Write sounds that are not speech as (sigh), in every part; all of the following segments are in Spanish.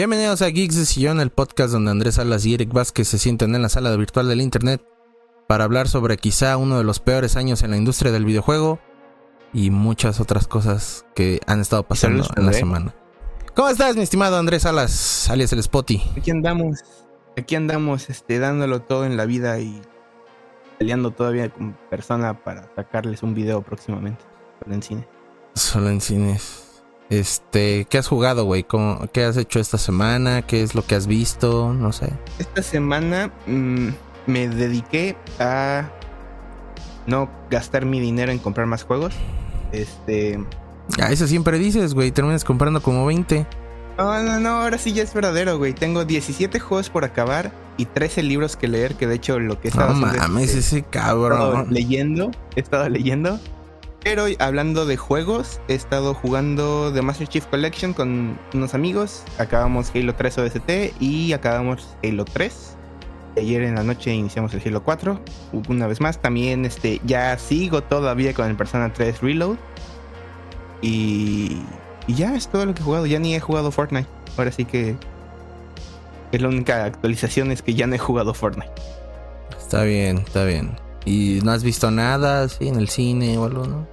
Bienvenidos a Geeks de Sillón, el podcast donde Andrés Salas y Eric Vázquez se sienten en la sala virtual del internet para hablar sobre quizá uno de los peores años en la industria del videojuego y muchas otras cosas que han estado pasando en la semana. ¿Cómo estás, mi estimado Andrés Salas, alias el Spotty? Aquí andamos, aquí andamos, este, dándolo todo en la vida y peleando todavía con persona para sacarles un video próximamente, solo en cine. Solo en cines. Este, ¿qué has jugado, güey? ¿Qué has hecho esta semana? ¿Qué es lo que has visto? No sé. Esta semana mm, me dediqué a no gastar mi dinero en comprar más juegos. Este. Ah, eso siempre dices, güey. Terminas comprando como 20. No, no, no. Ahora sí ya es verdadero, güey. Tengo 17 juegos por acabar y 13 libros que leer. Que de hecho lo que he estado No mames, ese cabrón. leyendo. He estado leyendo. Pero hablando de juegos, he estado jugando The Master Chief Collection con unos amigos. Acabamos Halo 3 OST y acabamos Halo 3. Ayer en la noche iniciamos el Halo 4. Una vez más, también este, ya sigo todavía con el Persona 3 Reload. Y, y ya es todo lo que he jugado. Ya ni he jugado Fortnite. Ahora sí que es la única actualización es que ya no he jugado Fortnite. Está bien, está bien. ¿Y no has visto nada así en el cine o algo, no?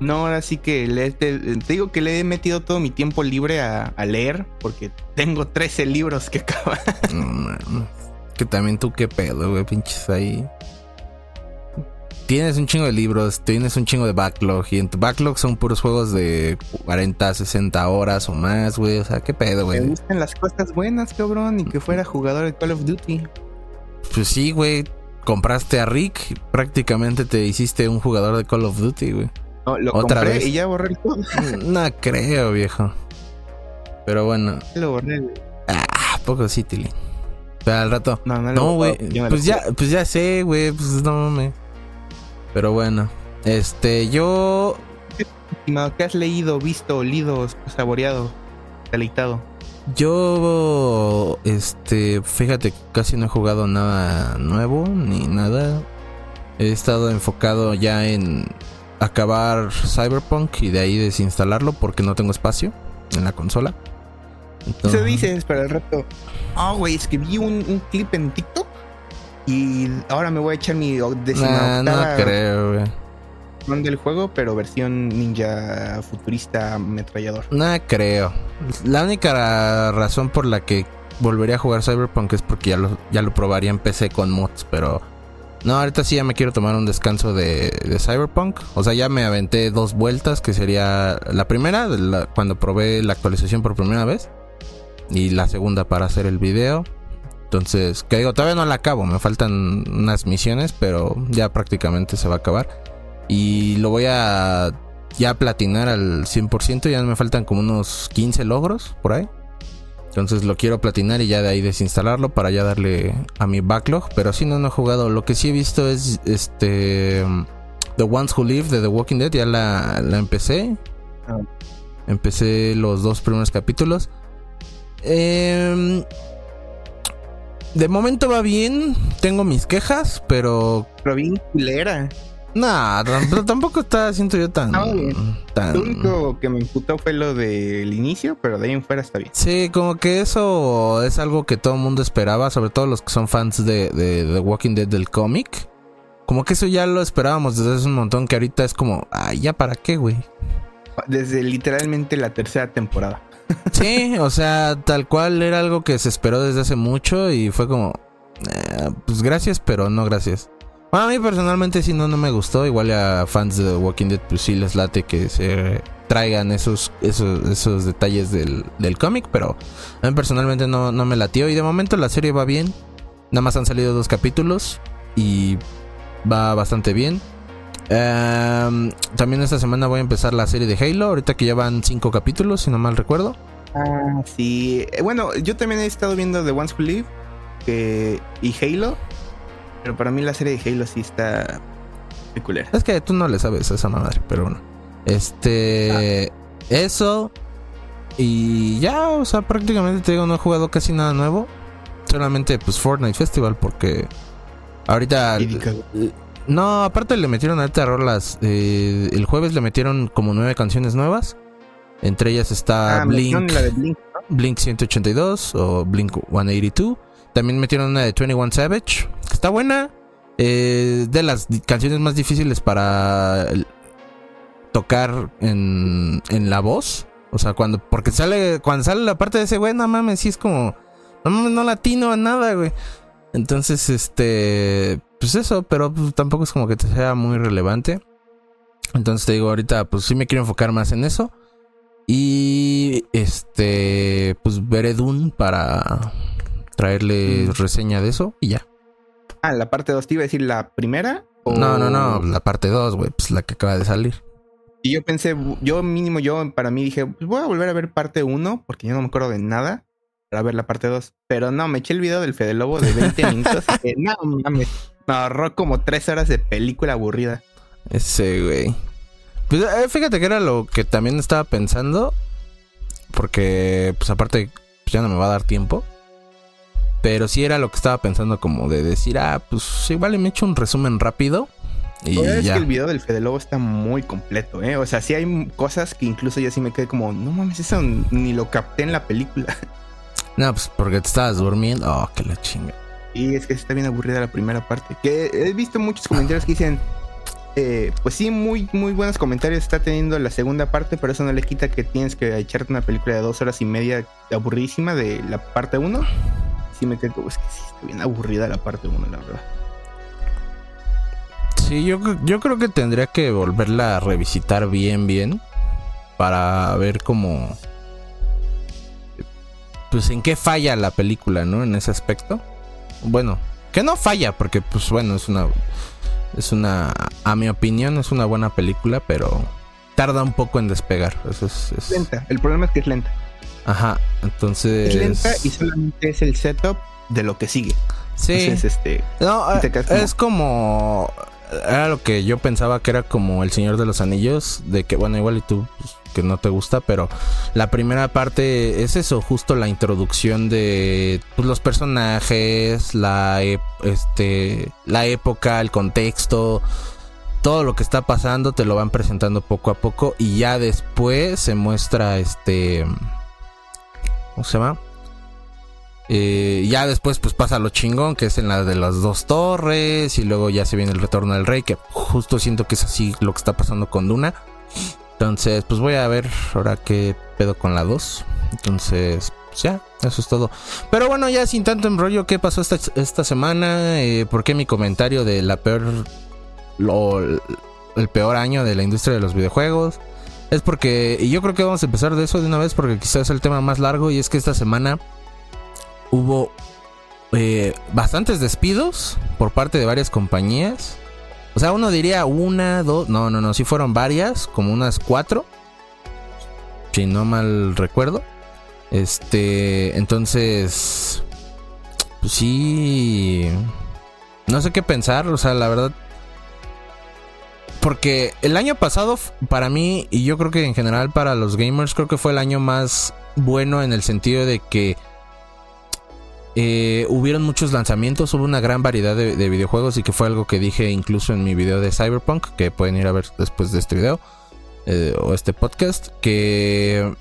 No, ahora sí que le, te, digo que le he metido todo mi tiempo libre a, leer, porque tengo 13 libros que acaban. (laughs) que también tú qué pedo, güey, pinches ahí. Tienes un chingo de libros, tienes un chingo de backlog, y en tu backlog son puros juegos de 40, 60 horas o más, güey. O sea, qué pedo, güey. Me gustan las cosas buenas, cabrón, y que fuera jugador de Call of Duty. Pues sí, güey compraste a Rick, prácticamente te hiciste un jugador de Call of Duty, güey. No, lo ¿Otra compré vez? y ya borré el juego. (laughs) no creo, viejo. Pero bueno. Lo borré, Ah, poco sí, Tilly. Pero al rato. No, no, no güey. Pues ya, pues ya sé, güey. Pues no mames. Pero bueno. Este, yo. ¿Qué has leído, visto, olido, saboreado, deleitado? Yo, este, fíjate, casi no he jugado nada nuevo ni nada. He estado enfocado ya en acabar Cyberpunk y de ahí desinstalarlo porque no tengo espacio en la consola. Entonces... Eso dices para el rato. Ah, güey, es que vi un, clip en TikTok y ahora me voy a echar mi décima No creo, güey del juego, pero versión ninja futurista ametrallador. No creo. La única razón por la que volvería a jugar Cyberpunk es porque ya lo, ya lo probaría en PC con mods, pero... No, ahorita sí ya me quiero tomar un descanso de, Cyberpunk. O sea, ya me aventé dos vueltas, que sería la primera, cuando probé la actualización por primera vez. Y la segunda para hacer el video. Entonces, que digo, todavía no la acabo, me faltan unas misiones, pero ya prácticamente se va a acabar. Y lo voy a ya platinar al 100%. Ya me faltan como unos 15 logros por ahí. Entonces lo quiero platinar y ya de ahí desinstalarlo para ya darle a mi backlog. Pero si no, no he jugado. Lo que sí he visto es este. The Ones Who Live de The Walking Dead. Ya la, la empecé. Ah. Empecé los dos primeros capítulos. Eh, de momento va bien. Tengo mis quejas, pero. Pero bien culera. Nah, pero tampoco está, siento yo tan, Lo único que me imputó fue lo del inicio, pero de ahí en fuera está bien. Sí, como que eso es algo que todo el mundo esperaba, sobre todo los que son fans de, The Walking Dead del cómic. Como que eso ya lo esperábamos desde hace un montón, que ahorita es como, ay, ¿ya para qué, güey? Desde literalmente la tercera temporada. (laughs) Sí, o sea, tal cual era algo que se esperó desde hace mucho y fue como, eh, pues gracias, pero no gracias a mí personalmente si no, no me gustó. Igual a fans de Walking Dead, pues sí les late que se traigan esos, esos, esos detalles del, cómic, pero a mí personalmente no, no me latió. Y de momento la serie va bien. Nada más han salido dos capítulos y va bastante bien. Em, también esta semana voy a empezar la serie de Halo, ahorita que ya van cinco capítulos, si no mal recuerdo. Ah, sí. Eh, bueno, yo también he estado viendo The Ones Who Live y Halo. Pero para mí la serie de Halo sí está peculiar. Es que tú no le sabes a esa madre, pero bueno. Este. Eso. Y ya, o sea, prácticamente te digo, no he jugado casi nada nuevo. Solamente, pues, Fortnite Festival, porque. Ahorita. No, aparte le metieron a rolas. Eh, el jueves le metieron como nueve canciones nuevas. Entre ellas está ah, Blink. La de Blink Blink 182 o Blink 182. También metieron una de 21 Savage, está buena. Eh, de las canciones más difíciles para tocar en, en la voz. O sea, cuando, porque sale, cuando sale la parte de ese güey, no mames, sí es como, no mames, no latino a nada, güey. Entonces, este, pues eso, pero pues, tampoco es como que te sea muy relevante. Entonces te digo, ahorita pues sí me quiero enfocar más en eso. Y este, pues veré Dune para traerle mm. reseña de eso y ya. Ah, la parte 2, te iba a decir la primera. No, no, no, la parte 2, güey, pues la que acaba de salir. Y yo pensé, yo mínimo, yo para mí dije, pues voy a volver a ver parte 1, porque yo no me acuerdo de nada, para ver la parte 2. Pero no, me eché el video del Fede Lobo de 20 (laughs) minutos. y no mames, me ahorró como 3 horas de película aburrida. Ese, güey. Pues eh, fíjate que era lo que también estaba pensando. Porque, pues aparte, pues, ya no me va a dar tiempo. Pero sí era lo que estaba pensando como de decir, ah, pues igual me echo un resumen rápido y es que el video del Fede Lobo está muy completo, ¿eh? O sea, sí hay cosas que incluso yo sí me quedé como, no mames, eso ni lo capté en la película. (laughs) No, pues porque te estabas durmiendo. Oh, que la chinga. Y es que está bien aburrida la primera parte. Que he visto muchos comentarios que dicen, eh, pues sí, muy, muy buenos comentarios está teniendo la segunda parte, pero eso no le quita que tienes que echarte una película de dos horas y media aburridísima de la parte 1. Sí me quedo, es que sí, está bien aburrida la parte 1, la verdad. Sí, yo, yo creo que tendría que volverla a revisitar bien, bien. Para ver cómo. Pues en qué falla la película, ¿no? En ese aspecto. Bueno, que no falla, porque, pues bueno, es una. Es una. A mi opinión, es una buena película, pero tarda un poco en despegar. Eso es, Lenta. El problema es que es lenta. Ajá, entonces. Es lenta y solamente es el setup de lo que sigue. Sí. este. No, es como era lo que yo pensaba que era como El Señor de los Anillos, de que bueno, igual y tú pues, que no te gusta, pero la primera parte es eso, justo la introducción de pues, los personajes, la este la época, el contexto, todo lo que está pasando te lo van presentando poco a poco y ya después se muestra este ¿cómo se llama? Eh, ya después pues pasa lo chingón, que es en la de las dos torres, y luego ya se viene el retorno del rey, que justo siento que es así lo que está pasando con Duna. Entonces, pues voy a ver ahora qué pedo con la 2. Entonces, pues ya, eso es todo. Pero bueno, ya sin tanto embrollo, ¿qué pasó esta, esta semana? Eh, ¿Por qué mi comentario de la peor... El peor año de la industria de los videojuegos? Es porque, y yo creo que vamos a empezar de eso de una vez porque quizás es el tema más largo y es que esta semana hubo eh, bastantes despidos por parte de varias compañías. O sea, uno diría una, dos, no, no, no, sí fueron varias, como unas cuatro. Si no mal recuerdo. Este, entonces, pues sí, no sé qué pensar, o sea, la verdad. Porque el año pasado, para mí, y yo creo que en general para los gamers, creo que fue el año más bueno en el sentido de que eh, hubieron muchos lanzamientos, hubo una gran variedad de, videojuegos y que fue algo que dije incluso en mi video de Cyberpunk, que pueden ir a ver después de este video eh, o este podcast, que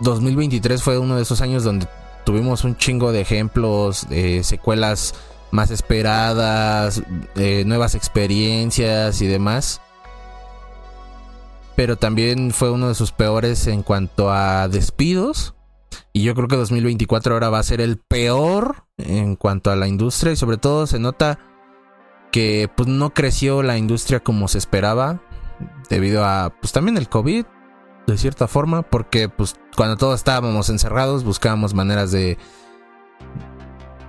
2023 fue uno de esos años donde tuvimos un chingo de ejemplos, de secuelas más esperadas, nuevas experiencias y demás. Pero también fue uno de sus peores en cuanto a despidos. Y yo creo que 2024 ahora va a ser el peor en cuanto a la industria. Y sobre todo se nota que pues no creció la industria como se esperaba debido a pues también el COVID de cierta forma. Porque pues cuando todos estábamos encerrados buscábamos maneras de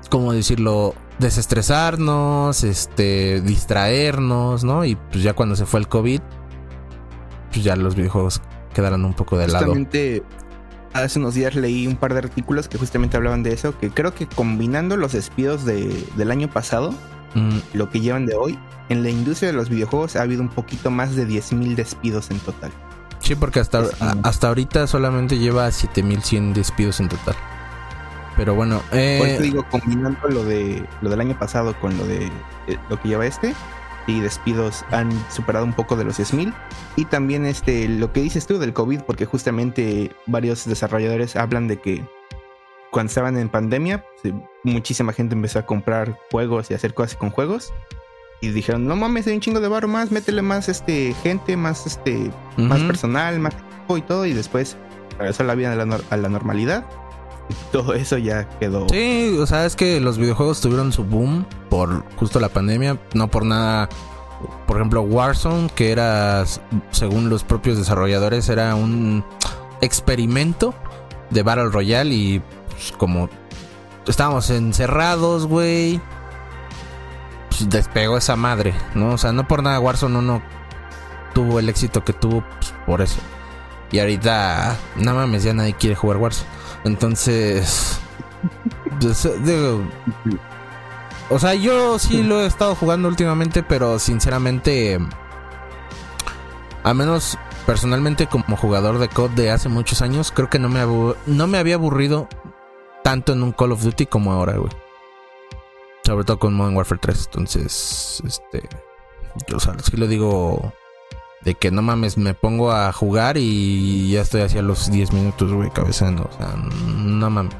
cómo decirlo desestresarnos, este distraernos, ¿no? Y pues ya cuando se fue el COVID pues ya los videojuegos quedaron un poco de lado hace unos días leí un par de artículos que justamente hablaban de eso, que creo que combinando los despidos del año pasado, mm. lo que llevan de hoy, en la industria de los videojuegos ha habido un poquito más de 10.000 despidos en total. Sí, porque hasta, hasta ahorita solamente lleva 7.100 despidos en total. Pero bueno, eh... Por eso digo, combinando lo de lo del año pasado con lo de eh, lo que lleva este, y despidos han superado un poco de los 10.000. Y también este, lo que dices tú del COVID, porque justamente varios desarrolladores hablan de que cuando estaban en pandemia, muchísima gente empezó a comprar juegos y hacer cosas con juegos. Y dijeron, no mames, hay un chingo de barro más, métele más este gente, más este, más personal, más tiempo y todo. Y después regresó la vida a la, a la normalidad (laughs) todo eso ya quedó. Sí, o sea, es que los videojuegos tuvieron su boom por justo la pandemia, no por nada. Por ejemplo, Warzone, que era, según los propios desarrolladores, era un experimento de Battle Royale y pues, como estábamos encerrados, güey, pues, despegó esa madre, ¿no? O sea, no por nada Warzone no tuvo el éxito que tuvo pues, por eso. Y ahorita, no mames, ya nadie quiere jugar Warzone. Entonces, pues, o sea, yo sí lo he estado jugando últimamente, pero sinceramente, a menos personalmente como jugador de COD de hace muchos años, creo que no me, no me había aburrido tanto en un Call of Duty como ahora, güey. Sobre todo con Modern Warfare 3. Entonces, este, yo, o sea, sí lo digo de que no mames, me pongo a jugar y ya estoy hacia los 10 minutos, güey, cabezando. O sea, no mames.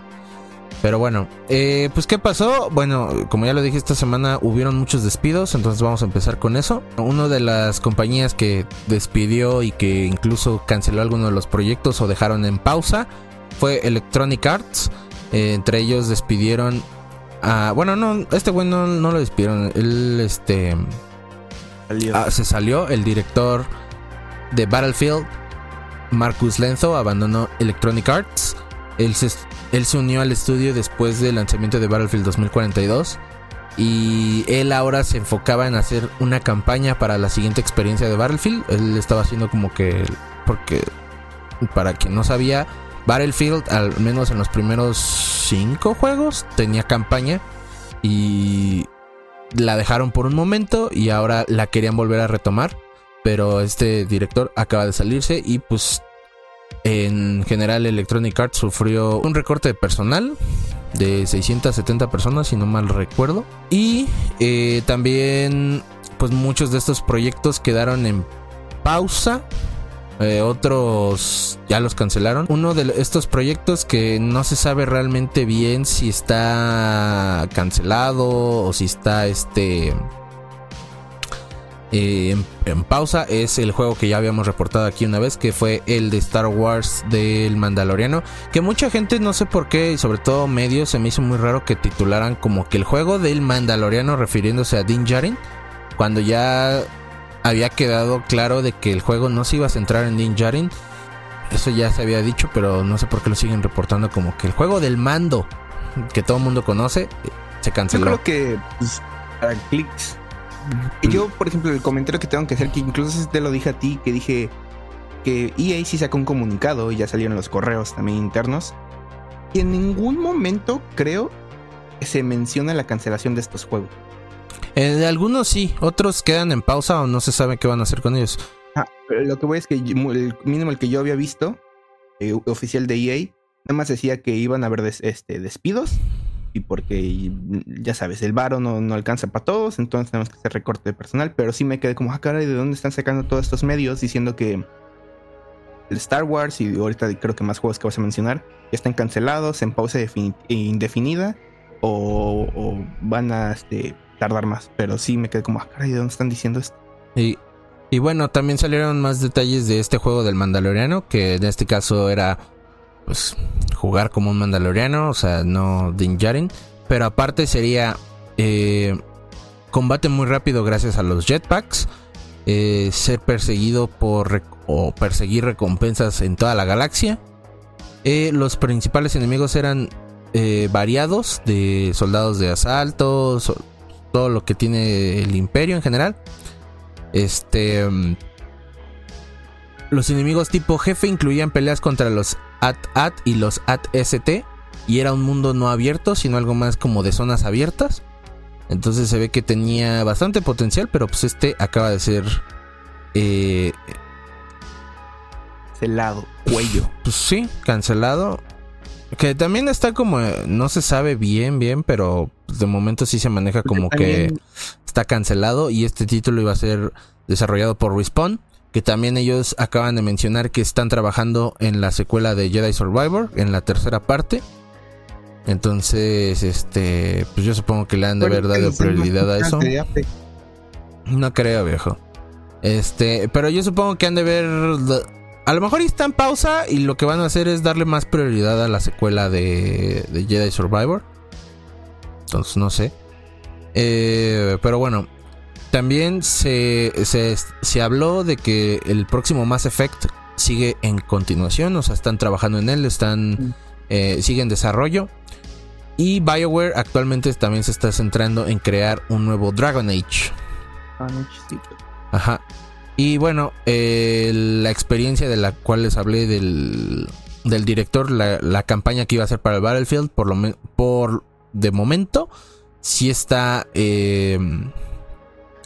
Pero bueno, eh, pues ¿qué pasó? Bueno, como ya lo dije esta semana, hubieron muchos despidos, entonces vamos a empezar con eso. Una de las compañías que despidió y que incluso canceló algunos de los proyectos o dejaron en pausa fue Electronic Arts. Eh, entre ellos despidieron a... Bueno, no, este güey no, no lo despidieron. Él, este... Ah, se salió el director de Battlefield, Marcus Lenzo, abandonó Electronic Arts. Él se, él se unió al estudio después del lanzamiento de Battlefield 2042 y él ahora se enfocaba en hacer una campaña para la siguiente experiencia de Battlefield. Él estaba haciendo como que, porque para quien no sabía, Battlefield, al menos en los primeros cinco juegos, tenía campaña y la dejaron por un momento y ahora la querían volver a retomar. Pero este director acaba de salirse y pues en general Electronic Arts sufrió un recorte de personal de 670 personas, si no mal recuerdo. Y eh, también pues muchos de estos proyectos quedaron en pausa eh, otros ya los cancelaron. Uno de estos proyectos que no se sabe realmente bien si está cancelado o si está este eh, en, pausa es el juego que ya habíamos reportado aquí una vez, que fue el de Star Wars del Mandaloriano, que mucha gente no sé por qué, y sobre todo medios, se me hizo muy raro que titularan como que el juego del Mandaloriano refiriéndose a Din Djarin, cuando ya había quedado claro de que el juego no se iba a centrar en Din Djarin. Eso ya se había dicho, pero no sé por qué lo siguen reportando como que el juego del mando que todo el mundo conoce se canceló. Yo creo que pues, para clics. Yo, por ejemplo, el comentario que tengo que hacer, que incluso te lo dije a ti, que dije que EA sí sacó un comunicado y ya salieron los correos también internos. Y en ningún momento creo que se menciona la cancelación de estos juegos. Eh, algunos sí, otros quedan en pausa o no se sabe qué van a hacer con ellos. Ah, lo que voy es que el mínimo el que yo había visto, eh, oficial de EA, nada más decía que iban a haber este, despidos y porque ya sabes, el varo no, no alcanza para todos, entonces tenemos que hacer recorte de personal, pero sí me quedé como, ah, caray, ¿de dónde están sacando todos estos medios diciendo que el Star Wars y ahorita creo que más juegos que vas a mencionar ya están cancelados en pausa indefinida o, o van a este, tardar más. Pero sí me quedé como, ah, caray, ¿de dónde están diciendo esto? Y, bueno, también salieron más detalles de este juego del Mandaloriano, que en este caso era, pues, jugar como un Mandaloriano, o sea, no Din. Pero aparte sería eh, combate muy rápido gracias a los jetpacks. Eh, ser perseguido por o perseguir recompensas en toda la galaxia. Eh, los principales enemigos eran variados de soldados de asalto, todo lo que tiene el imperio en general. Este... Mm, los enemigos tipo jefe incluían peleas contra los AT-AT y los AT-ST. Y era un mundo no abierto, sino algo más como de zonas abiertas. Entonces se ve que tenía bastante potencial, pero pues este acaba de ser... Eh, cancelado, cuello. (laughs) Pues sí, cancelado. Que también está como... No se sabe bien, bien, pero de momento sí se maneja como que está cancelado y este título iba a ser desarrollado por Respawn, que también ellos acaban de mencionar que están trabajando en la secuela de Jedi Survivor, en la tercera parte. Entonces, este, pues yo supongo que le han de haber dado prioridad a eso. No creo, viejo. Este, pero yo supongo que han de ver. A lo mejor está en pausa y lo que van a hacer es darle más prioridad a la secuela de, de Jedi Survivor. Entonces, no sé. Eh, pero bueno, también se, se, se, habló de que el próximo Mass Effect sigue en continuación, o sea, están trabajando en él, están mm. eh, sigue en desarrollo. Y BioWare actualmente también se está centrando en crear un nuevo Dragon Age. Ajá. Y bueno, eh, la experiencia de la cual les hablé del, del director, la, la, campaña que iba a hacer para el Battlefield, por lo por de momento, sí está eh,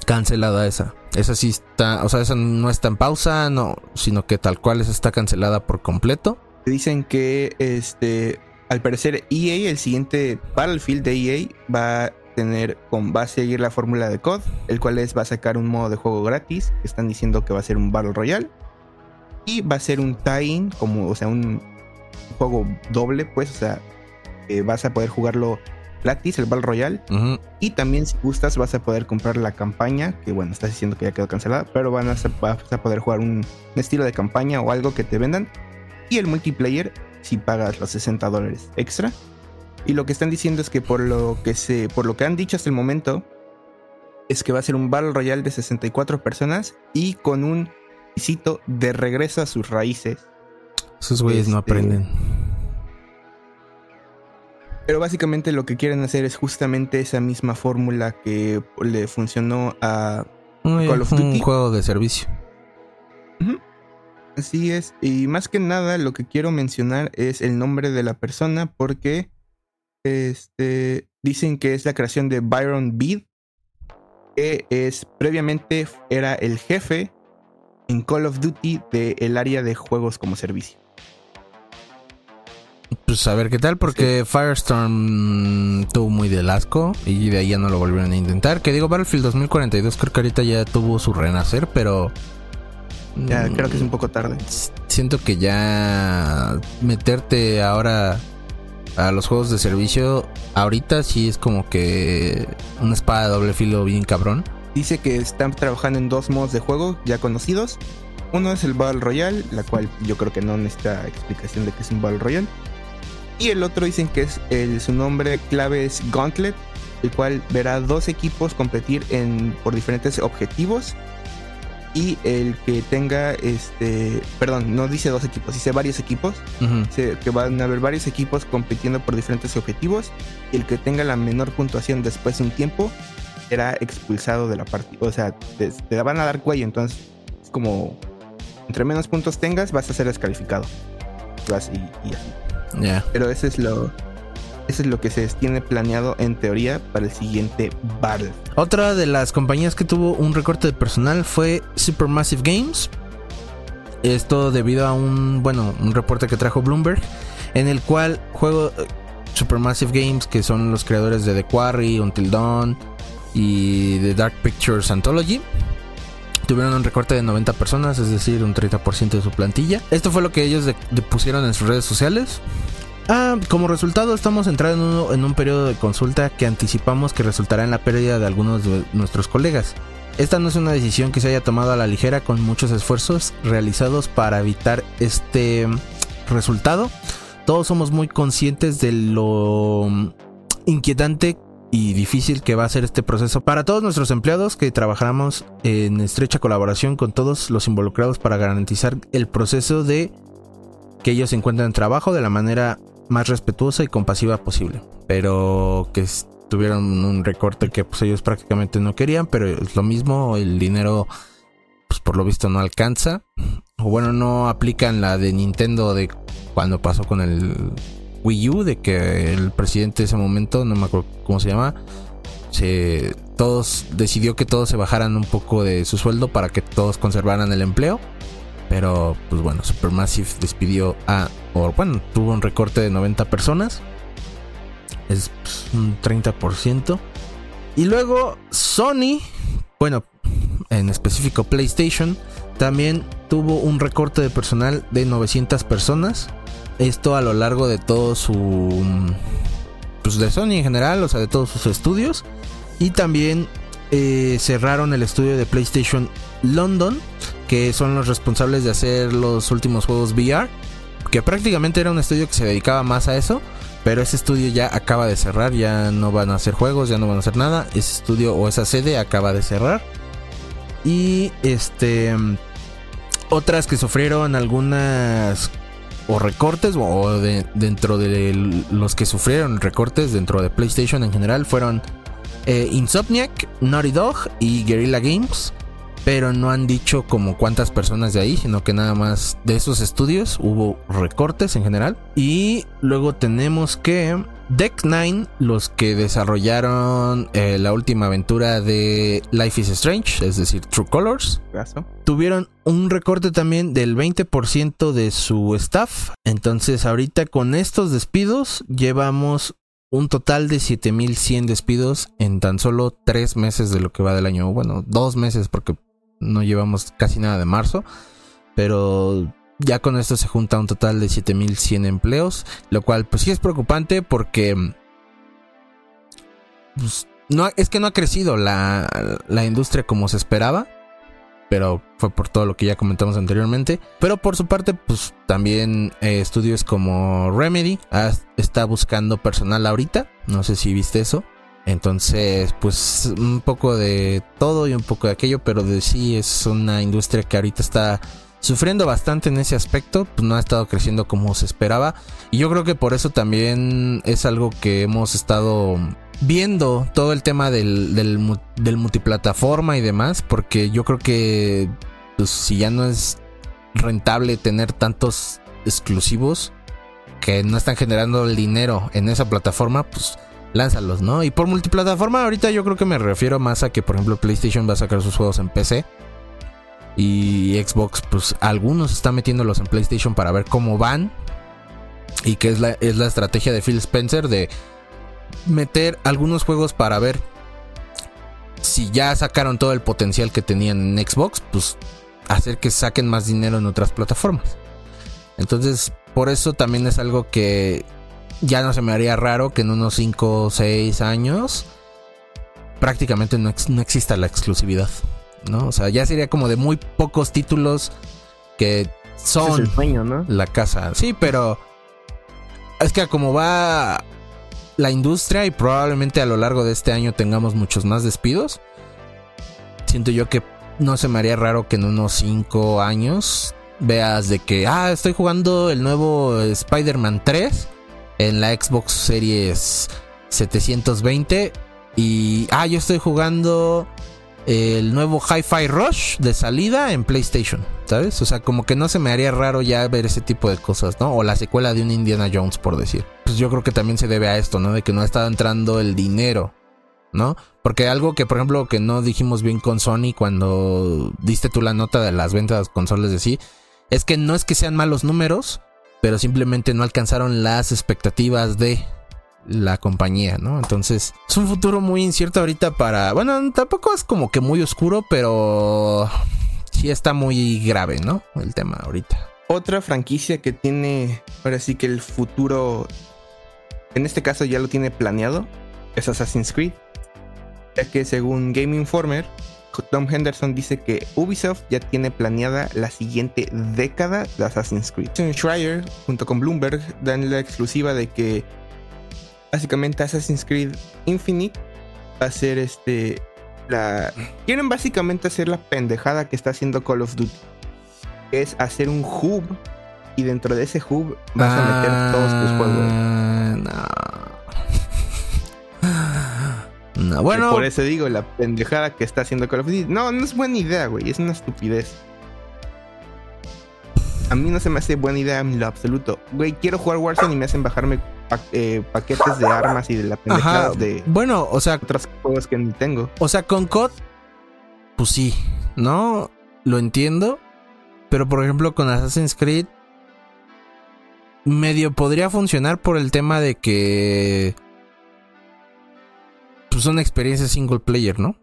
cancelada esa. Esa sí está, o sea, esa no está en pausa, no, sino que tal cual esa está cancelada por completo. Dicen que este, al parecer EA, el siguiente Battlefield de EA va tener, va a seguir la fórmula de COD, el cual es va a sacar un modo de juego gratis, están diciendo que va a ser un Battle Royale y va a ser un tie-in, como, o sea, un juego doble, pues, o sea, vas a poder jugarlo gratis, el Battle Royale. Y también si gustas vas a poder comprar la campaña, que bueno, estás diciendo que ya quedó cancelada, pero van a, vas a poder jugar un, estilo de campaña o algo que te vendan. Y el multiplayer si pagas los 60 dólares extra. Y lo que están diciendo es que por lo que se, por lo que han dicho hasta el momento, es que va a ser un Battle Royale de 64 personas y con un visito de regreso a sus raíces. Esos güeyes no este, aprenden. Pero básicamente lo que quieren hacer es justamente esa misma fórmula que le funcionó a Call of Duty. Un juego de servicio. Así es. Y más que nada lo que quiero mencionar es el nombre de la persona porque este, dicen que es la creación de Byron Bede, que es previamente era el jefe en Call of Duty del área de juegos como servicio. Pues a ver qué tal, porque Firestorm tuvo muy de asco y de ahí ya no lo volvieron a intentar. Que digo, Battlefield 2042 creo que ahorita ya tuvo su renacer, pero... Ya, creo que es un poco tarde. Siento que ya meterte ahora a los juegos de servicio, ahorita sí es como que una espada de doble filo bien cabrón. Dice que están trabajando en dos modos de juego ya conocidos. Uno es el Battle Royale, la cual yo creo que no necesita explicación de que es un Battle Royale. Y el otro dicen que es el, su nombre clave es Gauntlet, el cual verá dos equipos competir en, por diferentes objetivos. Y el que tenga, este, perdón, no dice dos equipos, dice varios equipos. que van a haber varios equipos compitiendo por diferentes objetivos. Y el que tenga la menor puntuación después de un tiempo será expulsado de la partida. O sea, te, te, van a dar cuello. Entonces, es como, entre menos puntos tengas, vas a ser descalificado. Y, y así. Pero eso es lo. Eso es lo que se tiene planeado en teoría para el siguiente Battle. Otra de las compañías que tuvo un recorte de personal fue Supermassive Games. Esto debido a un, bueno, un reporte que trajo Bloomberg, en el cual juego eh, Supermassive Games, que son los creadores de The Quarry, Until Dawn y The Dark Pictures Anthology, tuvieron un recorte de 90 personas, es decir, un 30% de su plantilla. Esto fue lo que ellos pusieron en sus redes sociales. Ah, como resultado estamos entrando en un, periodo de consulta que anticipamos que resultará en la pérdida de algunos de nuestros colegas. Esta no es una decisión que se haya tomado a la ligera con muchos esfuerzos realizados para evitar este resultado. Todos somos muy conscientes de lo inquietante y difícil que va a ser este proceso para todos nuestros empleados que trabajamos en estrecha colaboración con todos los involucrados para garantizar el proceso de que ellos encuentren trabajo de la manera más respetuosa y compasiva posible. Pero que tuvieron un recorte que pues ellos prácticamente no querían, pero es lo mismo, el dinero pues por lo visto no alcanza. O bueno, no aplican la de Nintendo de cuando pasó con el Wii U, de que el presidente de ese momento, no me acuerdo cómo se llama, se, todos decidió que todos se bajaran un poco de su sueldo para que todos conservaran el empleo. Pero, pues bueno, Supermassive despidió a, o bueno, tuvo un recorte de 90 personas. es pues, un 30%. Y luego Sony, bueno, en específico PlayStation, también tuvo un recorte de personal de 900 personas. Esto a lo largo de todo su... Pues de Sony en general, o sea, de todos sus estudios. Y también eh, cerraron el estudio de PlayStation London, que son los responsables de hacer los últimos juegos VR. Que prácticamente era un estudio que se dedicaba más a eso. Pero ese estudio ya acaba de cerrar, ya no van a hacer juegos, ya no van a hacer nada. Ese estudio o esa sede acaba de cerrar. Y este otras que sufrieron algunas o recortes o dentro de los que sufrieron recortes dentro de PlayStation en general fueron eh, Insomniac, Naughty Dog y Guerrilla Games pero no han dicho como cuántas personas de ahí, sino que nada más de esos estudios hubo recortes en general. Y luego tenemos que Deck 9, los que desarrollaron eh, la última aventura de Life is Strange, es decir, True Colors, tuvieron un recorte también del 20% de su staff. Entonces ahorita con estos despidos llevamos un total de 7100 despidos en tan solo 3 meses de lo que va del año. Bueno, 2 meses porque no llevamos casi nada de marzo, pero ya con esto se junta un total de 7100 empleos, lo cual pues sí es preocupante porque pues, no es que no ha crecido la, industria como se esperaba, pero fue por todo lo que ya comentamos anteriormente. Pero por su parte, pues también eh, estudios como Remedy está buscando personal ahorita. No sé si viste eso. Entonces, pues un poco de todo y un poco de aquello, pero de sí es una industria que ahorita está sufriendo bastante en ese aspecto, pues no ha estado creciendo como se esperaba. Y yo creo que por eso también es algo que hemos estado viendo todo el tema del, del, multiplataforma y demás, porque yo creo que pues, si ya no es rentable tener tantos exclusivos que no están generando el dinero en esa plataforma, pues lánzalos, ¿no? Y por multiplataforma ahorita yo creo que me refiero más a que, por ejemplo, PlayStation va a sacar sus juegos en PC. Y Xbox, pues algunos están metiéndolos en PlayStation para ver cómo van. Y que es la, es la estrategia de Phil Spencer de meter algunos juegos para ver si ya sacaron todo el potencial que tenían en Xbox, pues hacer que saquen más dinero en otras plataformas. Entonces, por eso también es algo que ya no se me haría raro que en unos 5 o 6 años prácticamente no, exista la exclusividad. ¿no? O sea, ya sería como de muy pocos títulos que son la casa. Sí, pero es que como va la industria y probablemente a lo largo de este año tengamos muchos más despidos, siento yo que no se me haría raro que en unos 5 años veas de que, ah, estoy jugando el nuevo Spider-Man 3 en la Xbox Series 720 y ah, yo estoy jugando el nuevo Hi-Fi Rush de salida en PlayStation, ¿sabes? O sea, como que no se me haría raro ya ver ese tipo de cosas, ¿no? O la secuela de un Indiana Jones, por decir. Pues yo creo que también se debe a esto, ¿no? De que no ha estado entrando el dinero, ¿no? Porque algo que, por ejemplo, que no dijimos bien con Sony cuando diste tú la nota de las ventas de consolas de sí, es que no es que sean malos números, pero simplemente no alcanzaron las expectativas de la compañía, ¿no? Entonces, es un futuro muy incierto ahorita para, bueno, tampoco es como que muy oscuro, pero sí está muy grave, ¿no? El tema ahorita. Otra franquicia que tiene, ahora sí que el futuro, en este caso ya lo tiene planeado, es Assassin's Creed, ya que según Game Informer, Tom Henderson dice que Ubisoft ya tiene planeada la siguiente década de Assassin's Creed. Schreier, junto con Bloomberg, dan la exclusiva de que básicamente Assassin's Creed Infinite va a ser este. La... Quieren básicamente hacer la pendejada que está haciendo Call of Duty. Que es hacer un hub y dentro de ese hub vas a meter todos tus juegos. Ah, (laughs) no. bueno. por eso digo, la pendejada que está haciendo Call of Duty. No, no es buena idea, güey. Es una estupidez. A mí no se me hace buena idea en lo absoluto. Güey, quiero jugar Warzone y me hacen bajarme eh, paquetes de armas y de la pendejada de. Bueno, o sea. Otros juegos que ni tengo. O sea, con COD. Pues sí, ¿no? Lo entiendo. Pero por ejemplo, con Assassin's Creed. Medio podría funcionar por el tema de que pues una experiencia single player, ¿no?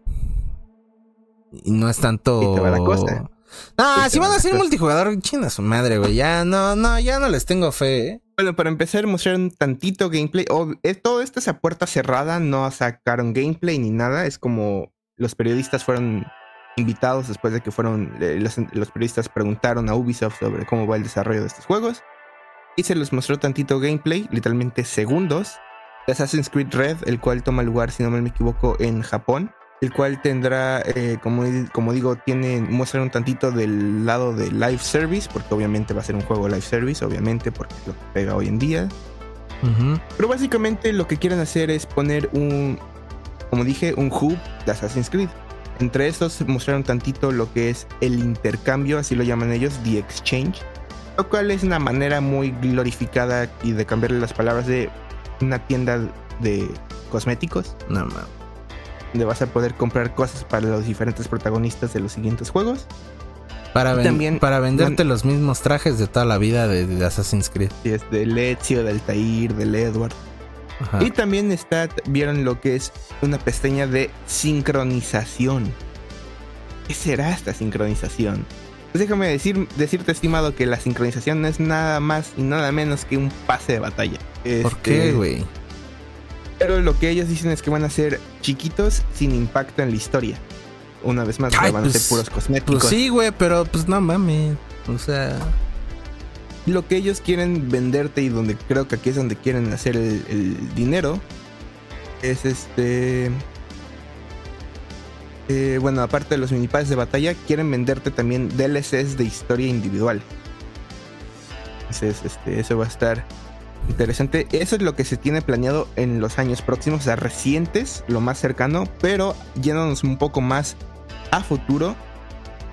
Y no es tanto. Y te va la. Ah, si van va a costa. multijugador, chinga su madre, güey. Ya no, no, ya no les tengo fe, ¿eh? Bueno, para empezar, mostraron tantito gameplay. Eh, todo esto es a puerta cerrada, no sacaron gameplay ni nada. Es como los periodistas fueron invitados después de que fueron. eh, los, los periodistas preguntaron a Ubisoft sobre cómo va el desarrollo de estos juegos. Y se les mostró tantito gameplay, literalmente segundos. De Assassin's Creed Red, el cual toma lugar, si no me equivoco, en Japón. El cual tendrá, eh, como, como digo, tiene, muestran un tantito del lado de live service, porque obviamente va a ser un juego live service, obviamente, porque es lo que pega hoy en día. Pero básicamente lo que quieren hacer es poner un, como dije, un hub de Assassin's Creed. Entre estos mostraron tantito lo que es el intercambio, así lo llaman ellos, the exchange. Lo cual es una manera muy glorificada y de cambiarle las palabras de una tienda de cosméticos, No mames. donde vas a poder comprar cosas para los diferentes protagonistas de los siguientes juegos. Para, ven- también- para venderte los mismos trajes de toda la vida de, de Assassin's Creed. Y es del Ezio, del Tair, del Edward. Ajá. Y también está, vieron lo que es una pestaña de sincronización. ¿Qué será esta sincronización? Pues déjame decir, decirte, estimado, que la sincronización no es nada más y nada menos que un pase de batalla. ¿Por Este, qué, güey? Pero lo que ellos dicen es que van a ser chiquitos sin impacto en la historia. Una vez más, Ay, van a pues- ser puros cosméticos. Pues sí, güey, pero pues no mames. O sea, Lo que ellos quieren venderte y donde creo que aquí es donde quieren hacer el, el dinero es este. Eh, bueno, aparte de los minipases de batalla, quieren venderte también DLCs de historia individual. Entonces, este, eso va a estar interesante. Eso es lo que se tiene planeado en los años próximos, o sea, recientes, lo más cercano, pero yéndonos un poco más a futuro.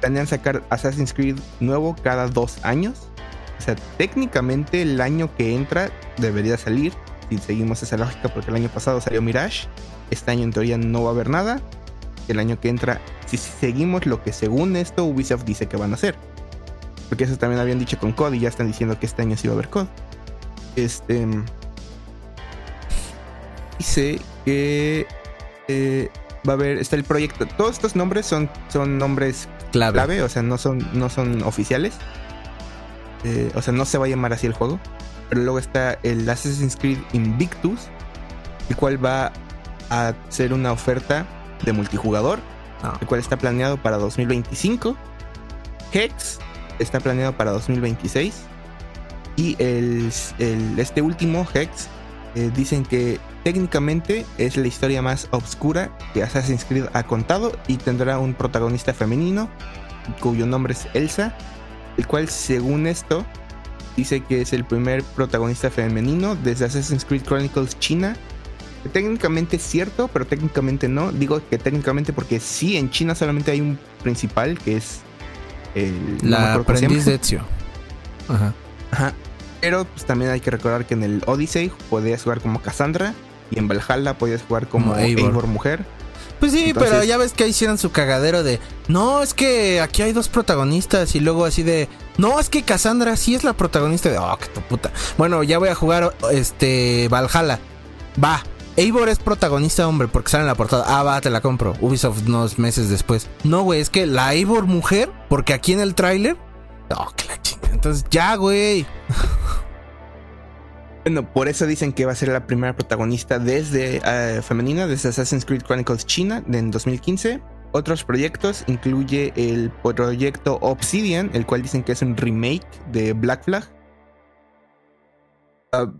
Planean sacar Assassin's Creed nuevo cada dos años. O sea, técnicamente el año que entra debería salir. Si seguimos esa lógica, porque el año pasado salió Mirage. Este año en teoría no va a haber nada. El año que entra, si seguimos lo que según esto Ubisoft dice que van a hacer. Porque eso también habían dicho con COD y ya están diciendo que este año sí va a haber COD. Este. Dice que eh, va a haber. Está el proyecto. Todos estos nombres son, son nombres clave. clave, o sea, no son, no son oficiales. Eh, o sea, no se va a llamar así el juego. Pero luego está el Assassin's Creed Invictus, el cual va a ser una oferta de multijugador, No. el cual está planeado para 2025. Hex está planeado para 2026. Y el, el- este último, Hex, eh, dicen que técnicamente es la historia más oscura que Assassin's Creed ha contado y tendrá un protagonista femenino cuyo nombre es Elsa, el cual según esto dice que es el primer protagonista femenino desde Assassin's Creed Chronicles China. Técnicamente es cierto, pero técnicamente no. Digo que técnicamente porque sí, en China solamente hay un principal que es el... no La llama. aprendiz de Ezio. Ajá. Ajá. Pero pues, también hay que recordar que en el Odyssey podías jugar como Cassandra y en Valhalla podías jugar como, Eivor. Mujer. Pues sí, Entonces- pero ya ves que ahí hicieron su cagadero de, no, es que aquí hay dos protagonistas y luego así de, no, es que Cassandra sí es la protagonista de, oh, que tu puta. Bueno, ya voy a jugar este Valhalla. Va. Eivor es protagonista hombre porque sale en la portada. Ah, va, te la compro. Ubisoft unos meses después. No, güey, es que la Eivor mujer, porque aquí en el tráiler, oh, que la chinga. Entonces, ya, güey. (laughs) Bueno, por eso dicen que va a ser la primera protagonista desde eh, femenina, desde Assassin's Creed Chronicles China en 2015. Otros proyectos incluye el proyecto Obsidian, el cual dicen que es un remake de Black Flag.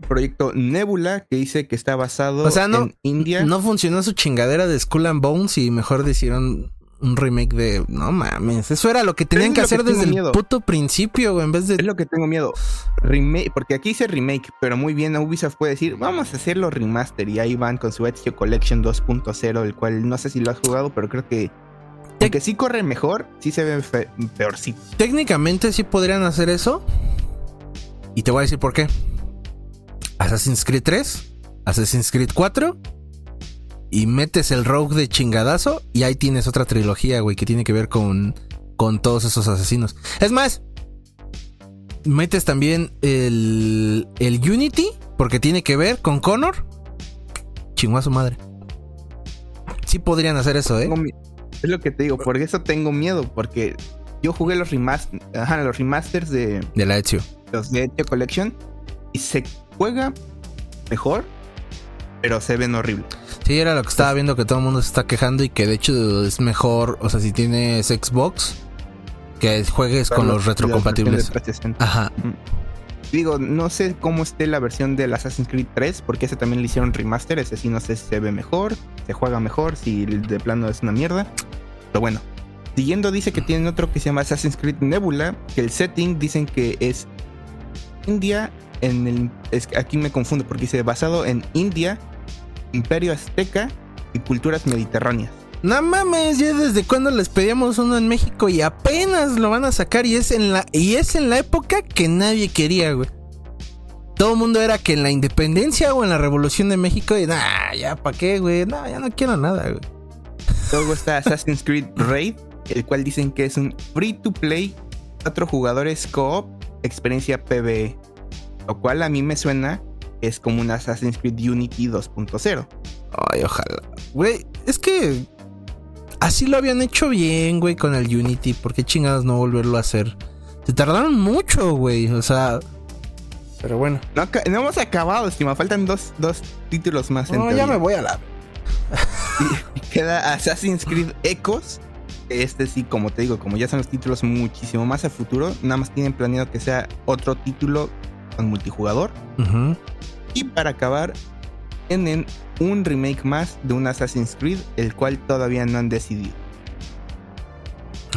Proyecto Nebula, que dice que está basado O sea, no- en India. No funcionó su chingadera de Skull and Bones y mejor hicieron un remake de. No mames, eso era lo que tenían es que hacer desde el puto principio, güey, en vez Es de. lo que tengo miedo. Remake, porque aquí dice remake, pero muy bien Ubisoft puede decir, vamos a hacerlo remaster. Y ahí van con su Ezio Collection 2.0, el cual no sé si lo has jugado, pero creo que... Aunque sí corre mejor, sí se ve peorcito. Técnicamente sí podrían hacer eso. Y te voy a decir por qué. Assassin's Creed 3, Assassin's Creed 4. Y metes el rogue de chingadazo. Y ahí tienes otra trilogía, güey, que tiene que ver con, con todos esos asesinos. Es más, metes también el, el Unity, porque tiene que ver con Connor. Chingó a su madre. sí podrían hacer eso, ¿eh? Es lo que te digo, por eso tengo miedo, porque yo jugué los, remaster, ajá, los remasters de, de la Ezio. Los de Ezio Collection y se juega mejor, pero se ven horribles. Sí, era lo que estaba viendo que todo el mundo se está quejando y que de hecho es mejor, o sea, si tienes Xbox, que juegues con los, retrocompatibles. Ajá. Digo, no sé cómo esté la versión del Assassin's Creed 3, porque ese también le hicieron remaster, ese sí no sé si se ve mejor, se juega mejor, si de plano es una mierda. Pero bueno, siguiendo dice que tienen otro que se llama Assassin's Creed Nebula, que el setting dicen que es India en el aquí me confundo porque dice basado en India, Imperio Azteca y culturas mediterráneas. No mames, ya desde cuando les pedíamos uno en México y apenas lo van a sacar y es en la y es en la época que nadie quería, güey. Todo el mundo era que en la independencia o en la revolución de México y nah, ya para qué, güey. No, ya no quiero nada, güey. Luego está Assassin's Creed Raid, el cual dicen que es un free to play, cuatro jugadores co-op, experiencia PvE. Lo cual a mí me suena es como un Assassin's Creed Unity 2.0. Ay, ojalá. Güey, es que Así lo habían hecho bien, güey, con el Unity. ¿Por qué chingados no volverlo a hacer? Se tardaron mucho, güey. O sea. Pero bueno. No, hemos acabado, estima. Faltan dos, títulos más. No, ya me voy a la. (laughs) y queda Assassin's Creed Echoes. Este sí, como te digo, como ya son los títulos muchísimo más a futuro, nada más tienen planeado que sea otro título multijugador. Y para acabar, tienen un remake más de un Assassin's Creed, el cual todavía no han decidido.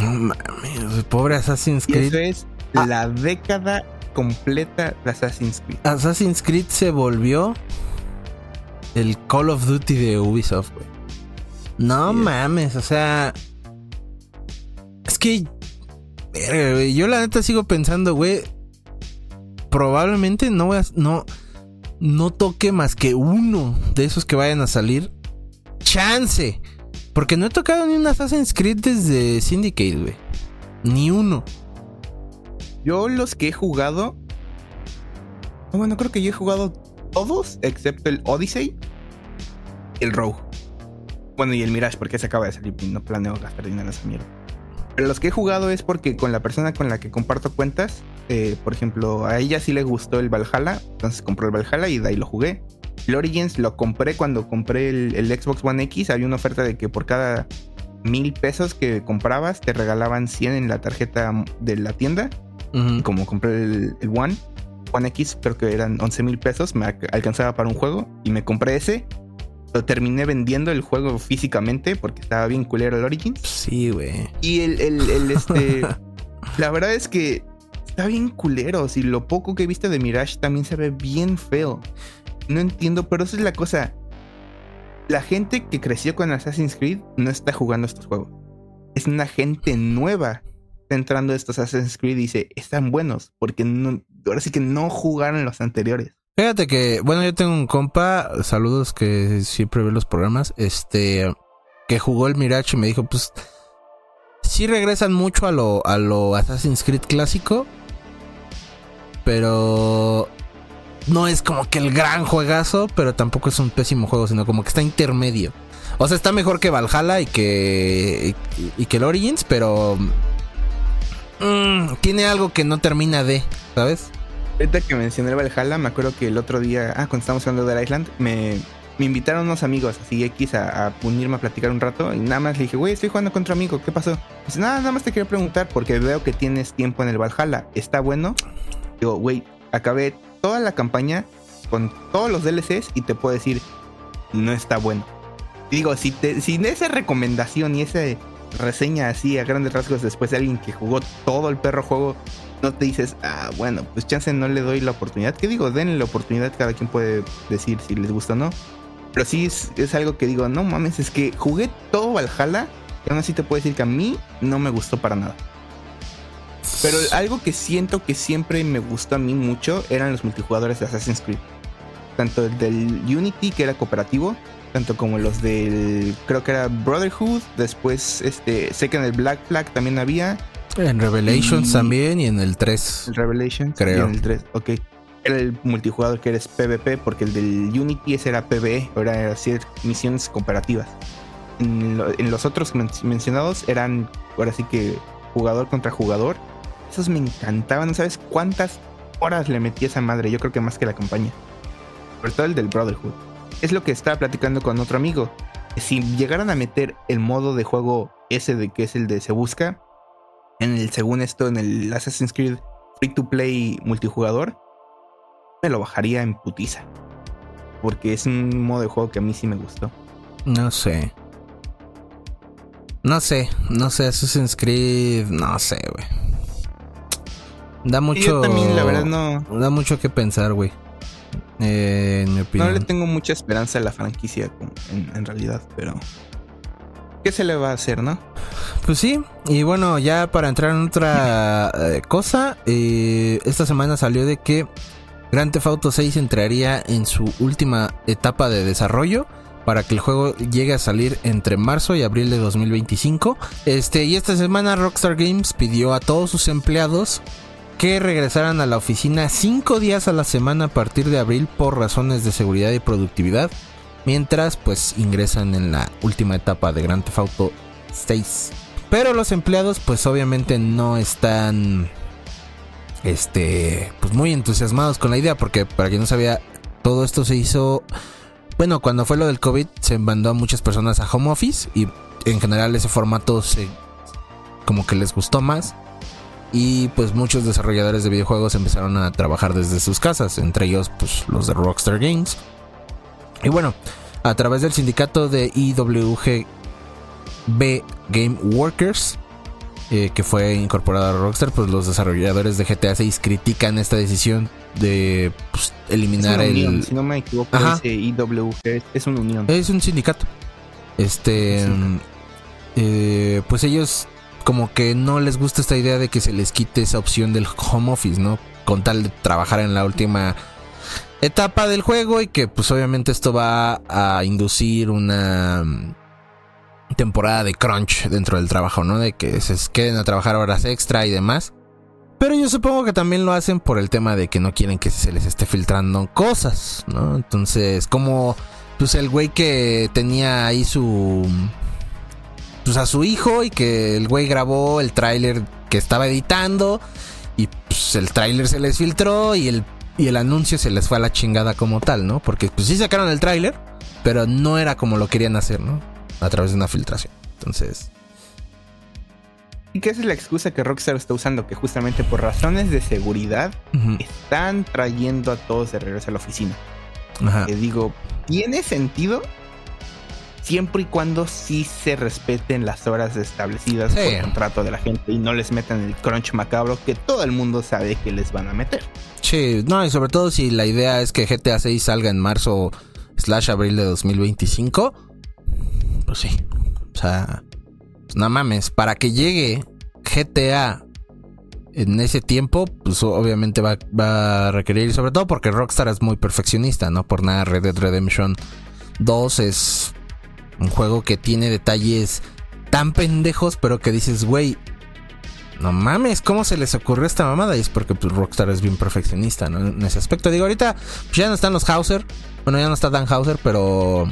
Mames, pobre Assassin's Creed. eso es ah. la década completa de Assassin's Creed. Assassin's Creed se volvió el Call of Duty de Ubisoft, güey. No mames, o sea. Es que. Yo la neta sigo pensando, güey. Probablemente no voy a. No no toque más que uno de esos que vayan a salir. Chance. Porque no he tocado ni un Assassin's Creed desde Syndicate, güey. Ni uno. Yo los que he jugado... Bueno, creo que yo he jugado todos, excepto el Odyssey el Rogue. Bueno, y el Mirage, porque se acaba de salir y no planeo gastar dinero en mierda. Pero los que he jugado es porque con la persona con la que comparto cuentas, eh, por ejemplo, a ella sí le gustó el Valhalla, entonces compró el Valhalla y de ahí lo jugué. El Origins lo compré cuando compré el, Xbox One X, había una oferta de que por cada mil pesos que comprabas te regalaban 100 en la tarjeta de la tienda. Como compré el, el, One, One X creo que eran 11 mil pesos, me alcanzaba para un juego y me compré ese lo terminé vendiendo el juego físicamente porque estaba bien culero el Origins. Sí, güey. Y el, el, este. (laughs) la verdad es que está bien culero. Si lo poco que he visto de Mirage también se ve bien feo. No entiendo, pero esa es la cosa. La gente que creció con Assassin's Creed no está jugando estos juegos. Es una gente nueva entrando a estos Assassin's Creed y dice, están buenos, porque no, ahora sí que no jugaron los anteriores. Fíjate que, bueno, yo tengo un compa, saludos que siempre ve los programas, este, que jugó el Mirage y me dijo, pues, sí regresan mucho a lo, a lo Assassin's Creed clásico, pero no es como que el gran juegazo, pero tampoco es un pésimo juego, sino como que está intermedio. O sea, está mejor que Valhalla y que, y, que el Origins, pero mm, tiene algo que no termina de, ¿sabes? Ahorita que mencioné el Valhalla, me acuerdo que el otro día, ah, cuando estábamos hablando de Island, me, me invitaron unos amigos así X a, a, unirme a platicar un rato y nada más le dije, güey, estoy jugando contra amigo, ¿qué pasó? Dice, nada, nada más te quiero preguntar porque veo que tienes tiempo en el Valhalla, ¿está bueno? Digo, güey, acabé toda la campaña con todos los DLCs y te puedo decir, no está bueno. Digo, si, te, si esa recomendación y esa reseña así a grandes rasgos después de alguien que jugó todo el perro juego no te dices, ah, bueno, pues chance no le doy la oportunidad. ¿Qué digo? Denle la oportunidad, cada quien puede decir si les gusta o no. Pero sí es, algo que digo, no mames, es que jugué todo Valhalla y aún así te puedo decir que a mí no me gustó para nada. Pero algo que siento que siempre me gustó a mí mucho eran los multijugadores de Assassin's Creed. Tanto el del Unity, que era cooperativo, tanto como los del, creo que era Brotherhood, después este, sé que en el Black Flag también había, en Revelations también y en el 3. En Revelations creo. en el 3, ok. Era el multijugador que eres PvP, porque el del Unity ese era PvE, era hacer misiones comparativas. en, los otros mencionados eran ahora sí que jugador contra jugador. Esos me encantaban, ¿no sabes cuántas horas le metí a esa madre? Yo creo que más que la campaña. Sobre todo el del Brotherhood. Es lo que estaba platicando con otro amigo. Si llegaran a meter el modo de juego ese de que es el de se busca, en el según esto, en el Assassin's Creed Free to Play multijugador, me lo bajaría en putiza. Porque es un modo de juego que a mí sí me gustó. No sé. No sé, no sé, Assassin's Creed, no sé, güey. Da mucho. Yo también, la verdad, no. Da mucho que pensar, güey. Eh, en mi opinión. No le tengo mucha esperanza a la franquicia, en, realidad, pero. ¿Qué se le va a hacer, no? Pues sí, y bueno, ya para entrar en otra eh, cosa, eh, esta semana salió de que Grand Theft Auto 6 entraría en su última etapa de desarrollo para que el juego llegue a salir entre marzo y abril de 2025. Este, y esta semana Rockstar Games pidió a todos sus empleados que regresaran a la oficina 5 días a la semana a partir de abril por razones de seguridad y productividad, mientras pues ingresan en la última etapa de Grand Theft Auto 6. Pero los empleados pues obviamente no están este pues muy entusiasmados con la idea porque para quien no sabía todo esto se hizo bueno, cuando fue lo del COVID se mandó a muchas personas a home office y en general ese formato se como que les gustó más y pues muchos desarrolladores de videojuegos empezaron a trabajar desde sus casas, entre ellos pues los de Rockstar Games. Y bueno, a través del sindicato de IWGB Game Workers, eh, que fue incorporado a Rockstar, pues los desarrolladores de GTA 6 critican esta decisión de pues, eliminar el. Si no me equivoco, ese IWG es una unión. Es un sindicato. Este. Eh, pues ellos, como que no les gusta esta idea de que se les quite esa opción del home office, ¿no? Con tal de trabajar en la última etapa del juego y que, pues, obviamente, esto va a inducir una temporada de crunch dentro del trabajo, ¿no? De que se queden a trabajar horas extra y demás. Pero yo supongo que también lo hacen por el tema de que no quieren que se les esté filtrando cosas, ¿no? Entonces, como pues el güey que tenía ahí su pues a su hijo y que el güey grabó el tráiler que estaba editando y pues el tráiler se les filtró y el y el anuncio se les fue a la chingada como tal, ¿no? Porque pues sí sacaron el tráiler, pero no era como lo querían hacer, ¿no? A través de una filtración. Entonces, ¿Y qué es la excusa que Rockstar está usando? Que justamente por razones de seguridad están trayendo a todos de regreso a la oficina. Ajá. Que digo, ¿tiene sentido? Siempre y cuando sí se respeten las horas establecidas por contrato de la gente y no les metan el crunch macabro que todo el mundo sabe que les van a meter. Sí, no, y sobre todo si la idea es que GTA 6 salga en marzo slash abril de 2025, pues sí. O sea, no mames, para que llegue GTA en ese tiempo, pues obviamente va, a requerir, sobre todo porque Rockstar es muy perfeccionista, ¿no? Por nada, Red Dead Redemption 2 es un juego que tiene detalles tan pendejos, pero que dices, güey, no mames, ¿cómo se les ocurrió esta mamada? Y es porque pues, Rockstar es bien perfeccionista, ¿no? En ese aspecto. Digo, ahorita pues, ya no están los Hauser. Bueno, ya no está Dan Hauser, pero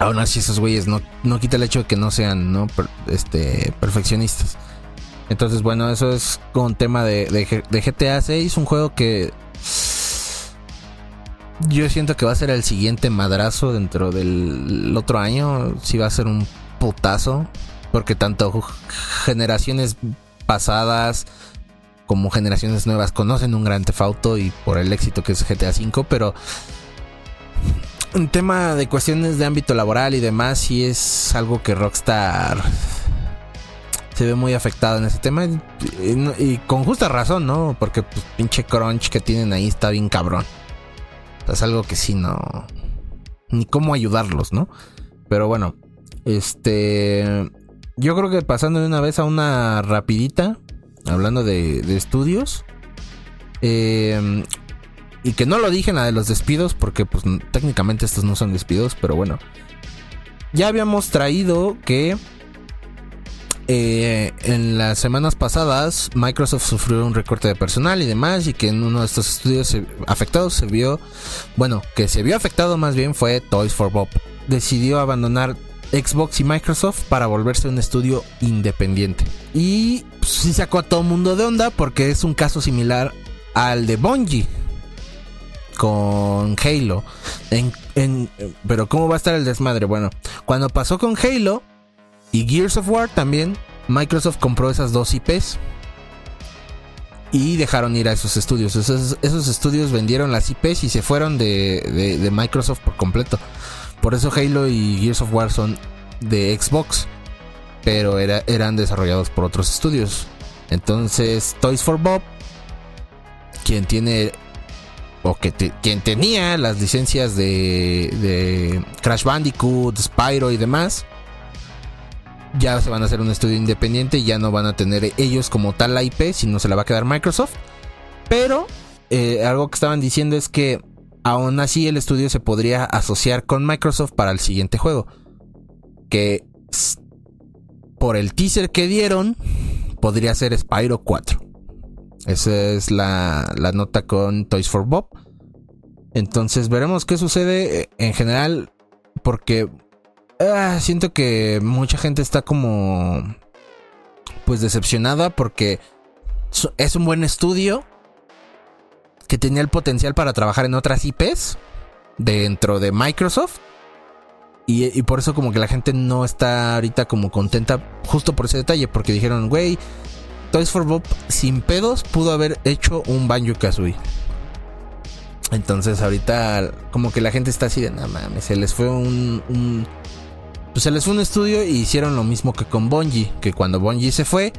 Aún así, esos güeyes no, no quita el hecho de que no sean ¿no? este, perfeccionistas. Entonces, bueno, eso es con tema de, de, GTA 6, un juego que yo siento que va a ser el siguiente madrazo dentro del otro año. Si va a ser un putazo. Porque tanto generaciones pasadas como generaciones nuevas conocen un gran tefauto y por el éxito que es GTA 5, pero un tema de cuestiones de ámbito laboral y demás, sí es algo que Rockstar se ve muy afectado en ese tema. Y, con justa razón, ¿no? Porque pues pinche crunch que tienen ahí está bien cabrón. Es algo que sí no... Ni cómo ayudarlos, ¿no? Pero bueno, este... Yo creo que pasando de una vez a una rapidita, hablando de, de estudios. Eh, y que no lo dije en la de los despidos, porque pues técnicamente estos no son despidos, pero bueno. Ya habíamos traído que eh, en las semanas pasadas Microsoft sufrió un recorte de personal y demás y que en uno de estos estudios afectados se vio, bueno, que se vio afectado más bien fue Toys for Bob. Decidió abandonar Xbox y Microsoft para volverse un estudio independiente. Y pues, sí sacó a todo mundo de onda porque es un caso similar al de Bungie con Halo. pero ¿cómo va a estar el desmadre? Bueno, cuando pasó con Halo y Gears of War también, Microsoft compró esas dos IPs y dejaron ir a esos estudios. Esos, estudios vendieron las IPs y se fueron de, Microsoft por completo. Por eso Halo y Gears of War son de Xbox, pero eran desarrollados por otros estudios. Entonces, Toys for Bob, quien tiene o que quien tenía las licencias de, de Crash Bandicoot, Spyro y demás, ya se van a hacer un estudio independiente, ya no van a tener ellos como tal la IP, sino se la va a quedar Microsoft. Pero eh, algo que estaban diciendo es que aún así el estudio se podría asociar con Microsoft para el siguiente juego. Que por el teaser que dieron, podría ser Spyro 4. Esa es la, la nota con Toys for Bob. Entonces veremos qué sucede eh, en general. Porque Ah, siento que mucha gente está como pues decepcionada porque es un buen estudio que tenía el potencial para trabajar en otras IPs dentro de Microsoft. Y, por eso como que la gente no está ahorita como contenta justo por ese detalle, porque dijeron, güey, Toys for Bob sin pedos pudo haber hecho un Banjo Kazooie. Entonces ahorita como que la gente está así de, no mames, se les fue un pues se les fue un estudio y hicieron lo mismo que con Bungie, que cuando Bungie se fue,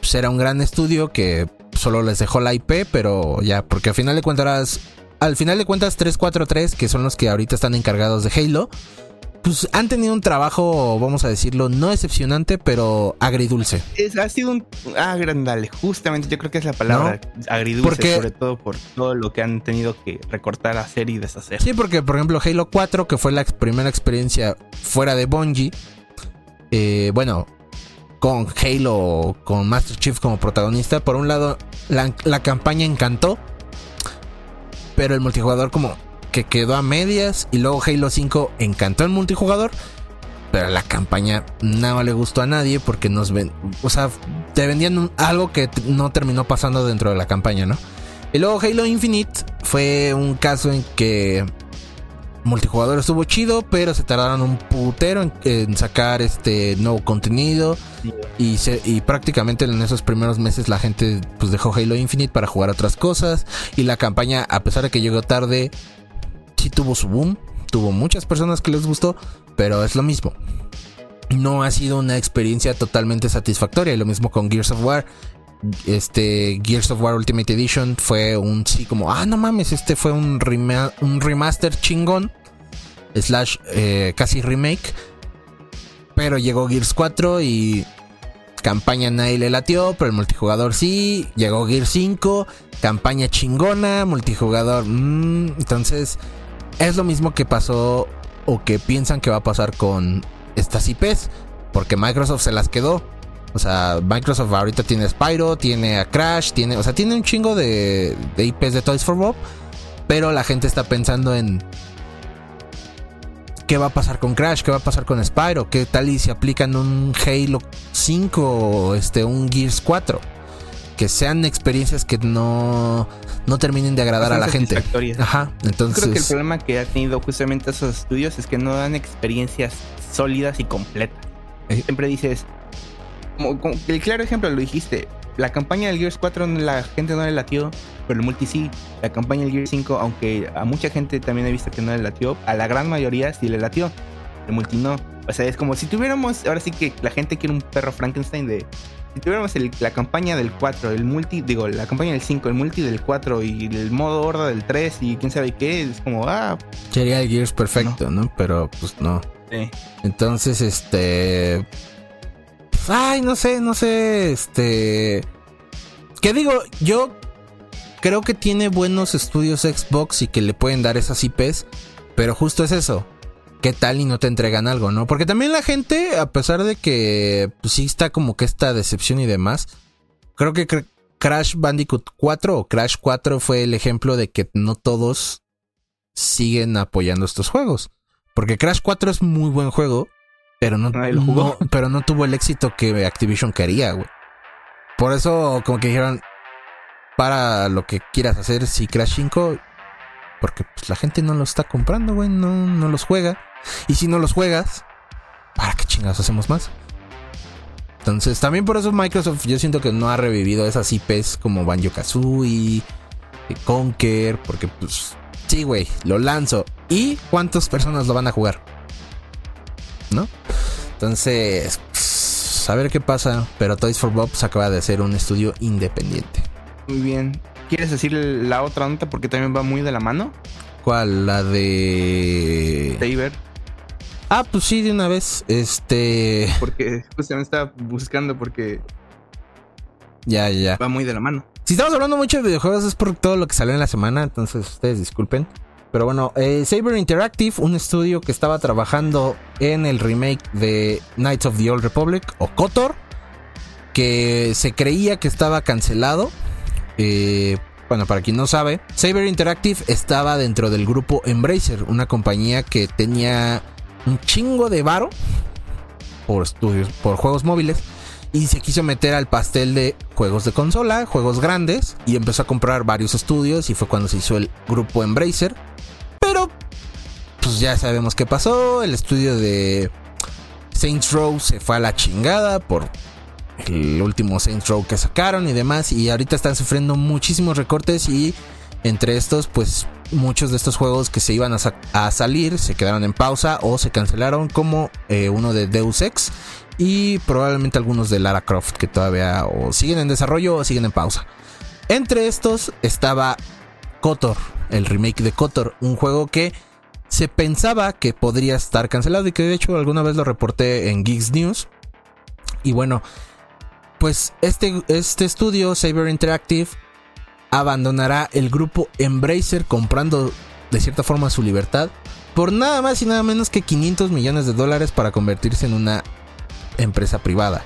pues era un gran estudio que solo les dejó la IP, pero ya, porque al final de cuentas, al final de cuentas 343, que son los que ahorita están encargados de Halo, pues han tenido un trabajo, vamos a decirlo, no decepcionante, pero agridulce. ha sido un agrandale, justamente yo creo que es la palabra agridulce, sobre todo por todo lo que han tenido que recortar, hacer y deshacer. Sí, porque por ejemplo Halo 4, que fue la primera experiencia fuera de Bungie, eh, bueno, con Halo, con Master Chief como protagonista, por un lado la, la campaña encantó, pero el multijugador como que quedó a medias y luego Halo 5 encantó el multijugador, pero la campaña no le gustó a nadie porque nos ven, o sea, te vendían algo que no terminó pasando dentro de la campaña, ¿no? Y luego Halo Infinite fue un caso en que multijugador estuvo chido, pero se tardaron un putero en, sacar este nuevo contenido y, y prácticamente en esos primeros meses la gente pues dejó Halo Infinite para jugar otras cosas y la campaña a pesar de que llegó tarde sí tuvo su boom, tuvo muchas personas que les gustó, pero es lo mismo. No ha sido una experiencia totalmente satisfactoria. Y lo mismo con Gears of War. Este Gears of War Ultimate Edition fue un sí como, ah, no mames, este fue un, un remaster chingón. Slash eh, casi remake. Pero llegó Gears 4 y campaña nadie le latió, pero el multijugador sí. Llegó Gears 5, campaña chingona, multijugador. Mmm, entonces, es lo mismo que pasó o que piensan que va a pasar con estas IPs, porque Microsoft se las quedó. O sea, Microsoft ahorita tiene Spyro, tiene a Crash, tiene, o sea, tiene un chingo de, IPs de Toys for Bob, pero la gente está pensando en qué va a pasar con Crash, qué va a pasar con Spyro, qué tal y si aplican un Halo 5 o este un Gears 4 que sean experiencias que no, no terminen de agradar a la gente. Ajá, entonces. Creo que el problema que ha tenido justamente esos estudios es que no dan experiencias sólidas y completas. Eh. Siempre dices, como, el claro ejemplo lo dijiste, la campaña del Gears 4 la gente no le latió, pero el multi sí. La campaña del Gears 5, aunque a mucha gente también he visto que no le latió, a la gran mayoría sí le latió. El multi no. O sea, es como si tuviéramos, ahora sí que la gente quiere un perro Frankenstein de si tuviéramos la campaña del 4, el multi, digo, la campaña del 5, el multi del 4 y el modo horda del 3 y quién sabe qué, es como, ah. Sería el Gears perfecto, ¿no? Pero pues no. Sí. Entonces, este. ay, no sé, no sé, este. ¿Qué digo? Yo creo que tiene buenos estudios Xbox y que le pueden dar esas IPs, pero justo es eso qué tal y no te entregan algo, ¿no? Porque también la gente, a pesar de que pues, sí está como que esta decepción y demás, creo que Crash Bandicoot 4 o Crash 4 fue el ejemplo de que no todos siguen apoyando estos juegos. Porque Crash 4 es muy buen juego, Pero no, no, pero no tuvo el éxito que Activision quería, güey. Por eso, como que dijeron, para lo que quieras hacer, si Crash 5, porque pues, la gente no lo está comprando, güey, no, no los juega. Y si no los juegas, ¿para qué chingados hacemos más? Entonces, también por eso Microsoft yo siento que no ha revivido esas IPs como Banjo Kazooie, Conker, porque pues sí, güey, lo lanzo. ¿Y cuántas personas lo van a jugar? ¿No? Entonces, pues, a ver qué pasa. Pero Toys for Bob acaba de hacer un estudio independiente. Muy bien. ¿Quieres decir la otra nota porque también va muy de la mano? ¿Cuál? La de. Saber. Ah, pues sí, de una vez. Este. Porque justamente estaba buscando porque. Ya, ya. Va muy de la mano. Si estamos hablando mucho de videojuegos es por todo lo que salió en la semana, entonces ustedes disculpen. Pero bueno, eh, Saber Interactive, un estudio que estaba trabajando en el remake de Knights of the Old Republic o KOTOR, que se creía que estaba cancelado. Eh, bueno, para quien no sabe, Saber Interactive estaba dentro del grupo Embracer, una compañía que tenía un chingo de varo por estudios, por juegos móviles y se quiso meter al pastel de juegos de consola, juegos grandes, y empezó a comprar varios estudios y fue cuando se hizo el grupo Embracer. Pero, pues ya sabemos qué pasó, el estudio de Saints Row se fue a la chingada por el último Saints Row que sacaron y demás, y ahorita están sufriendo muchísimos recortes y entre estos, pues muchos de estos juegos que se iban a, salir se quedaron en pausa o se cancelaron, como eh, uno de Deus Ex y probablemente algunos de Lara Croft que todavía o siguen en desarrollo o siguen en pausa. Entre estos estaba KOTOR, el remake de KOTOR, un juego que se pensaba que podría estar cancelado y que de hecho alguna vez lo reporté en Geeks News. Y bueno, pues este, este estudio, Saber Interactive, abandonará el grupo Embracer comprando de cierta forma su libertad por nada más y nada menos que 500 millones de dólares para convertirse en una empresa privada.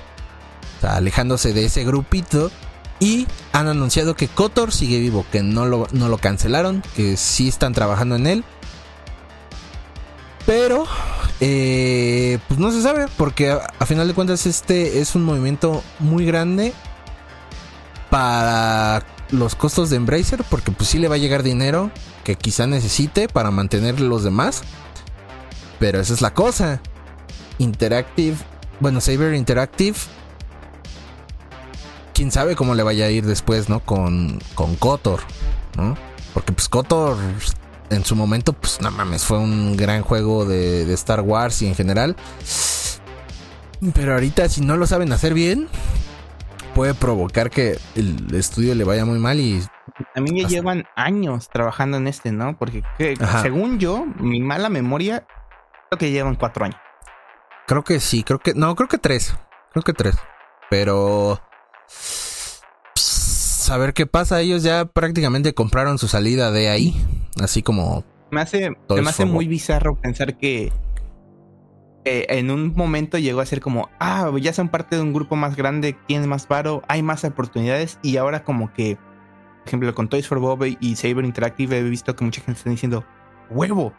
O sea, alejándose de ese grupito. Y han anunciado que Kotor sigue vivo, que no lo, no lo cancelaron, que sí están trabajando en él. Pero, eh, pues no se sabe, porque a, final de cuentas este es un movimiento muy grande para los costos de Embracer, porque pues sí le va a llegar dinero que quizá necesite para mantener los demás. Pero esa es la cosa. Interactive bueno, Saber Interactive. Quién sabe cómo le vaya a ir después, ¿no? Con, con Kotor, ¿no? Porque pues Kotor en su momento, pues no mames, fue un gran juego de, de Star Wars y en general. Pero ahorita si no lo saben hacer bien, puede provocar que el estudio le vaya muy mal y... También ya llevan años trabajando en este, ¿no? Porque según yo, mi mala memoria, creo que llevan cuatro años. Creo que sí, creo que. No, creo que tres. Creo que tres. Pero. a ver qué pasa. Ellos ya prácticamente compraron su salida de ahí. Así como. Me hace, me hace muy bizarro pensar que. En un momento llegó a ser como, ah, ya son parte de un grupo más grande, tienen más paro, hay más oportunidades y ahora como que, por ejemplo, con Toys for Bob y Saber Interactive he visto que mucha gente está diciendo, huevo,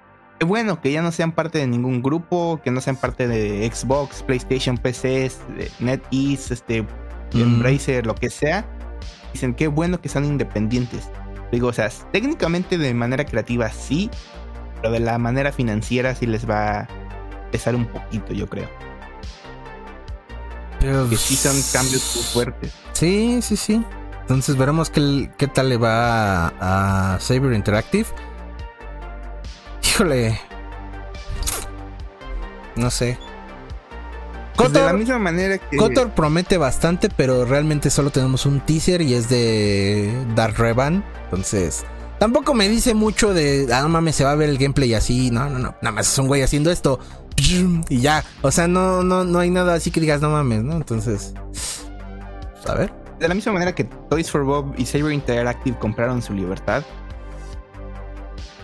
bueno que ya no sean parte de ningún grupo, que no sean parte de Xbox, PlayStation, PC, NetEase, este, Embracer, lo que sea. Dicen qué bueno que son independientes. Digo, o sea, técnicamente de manera creativa sí, pero de la manera financiera sí les va pesar un poquito, yo creo. que sí son cambios muy fuertes. Sí, sí, sí. Entonces veremos qué, qué tal le va a, a Saber Interactive. Híjole. No sé. Pues de la misma manera que. Kotor promete bastante, pero realmente solo tenemos un teaser y es de Dark Revan. Entonces, tampoco me dice mucho de. Ah, no mames, se va a ver el gameplay así. No, no, no. Nada más es un güey haciendo esto. Y ya. O sea, no, no, no hay nada así que digas, no mames, ¿no? Entonces. A ver. De la misma manera que Toys for Bob y Saber Interactive compraron su libertad,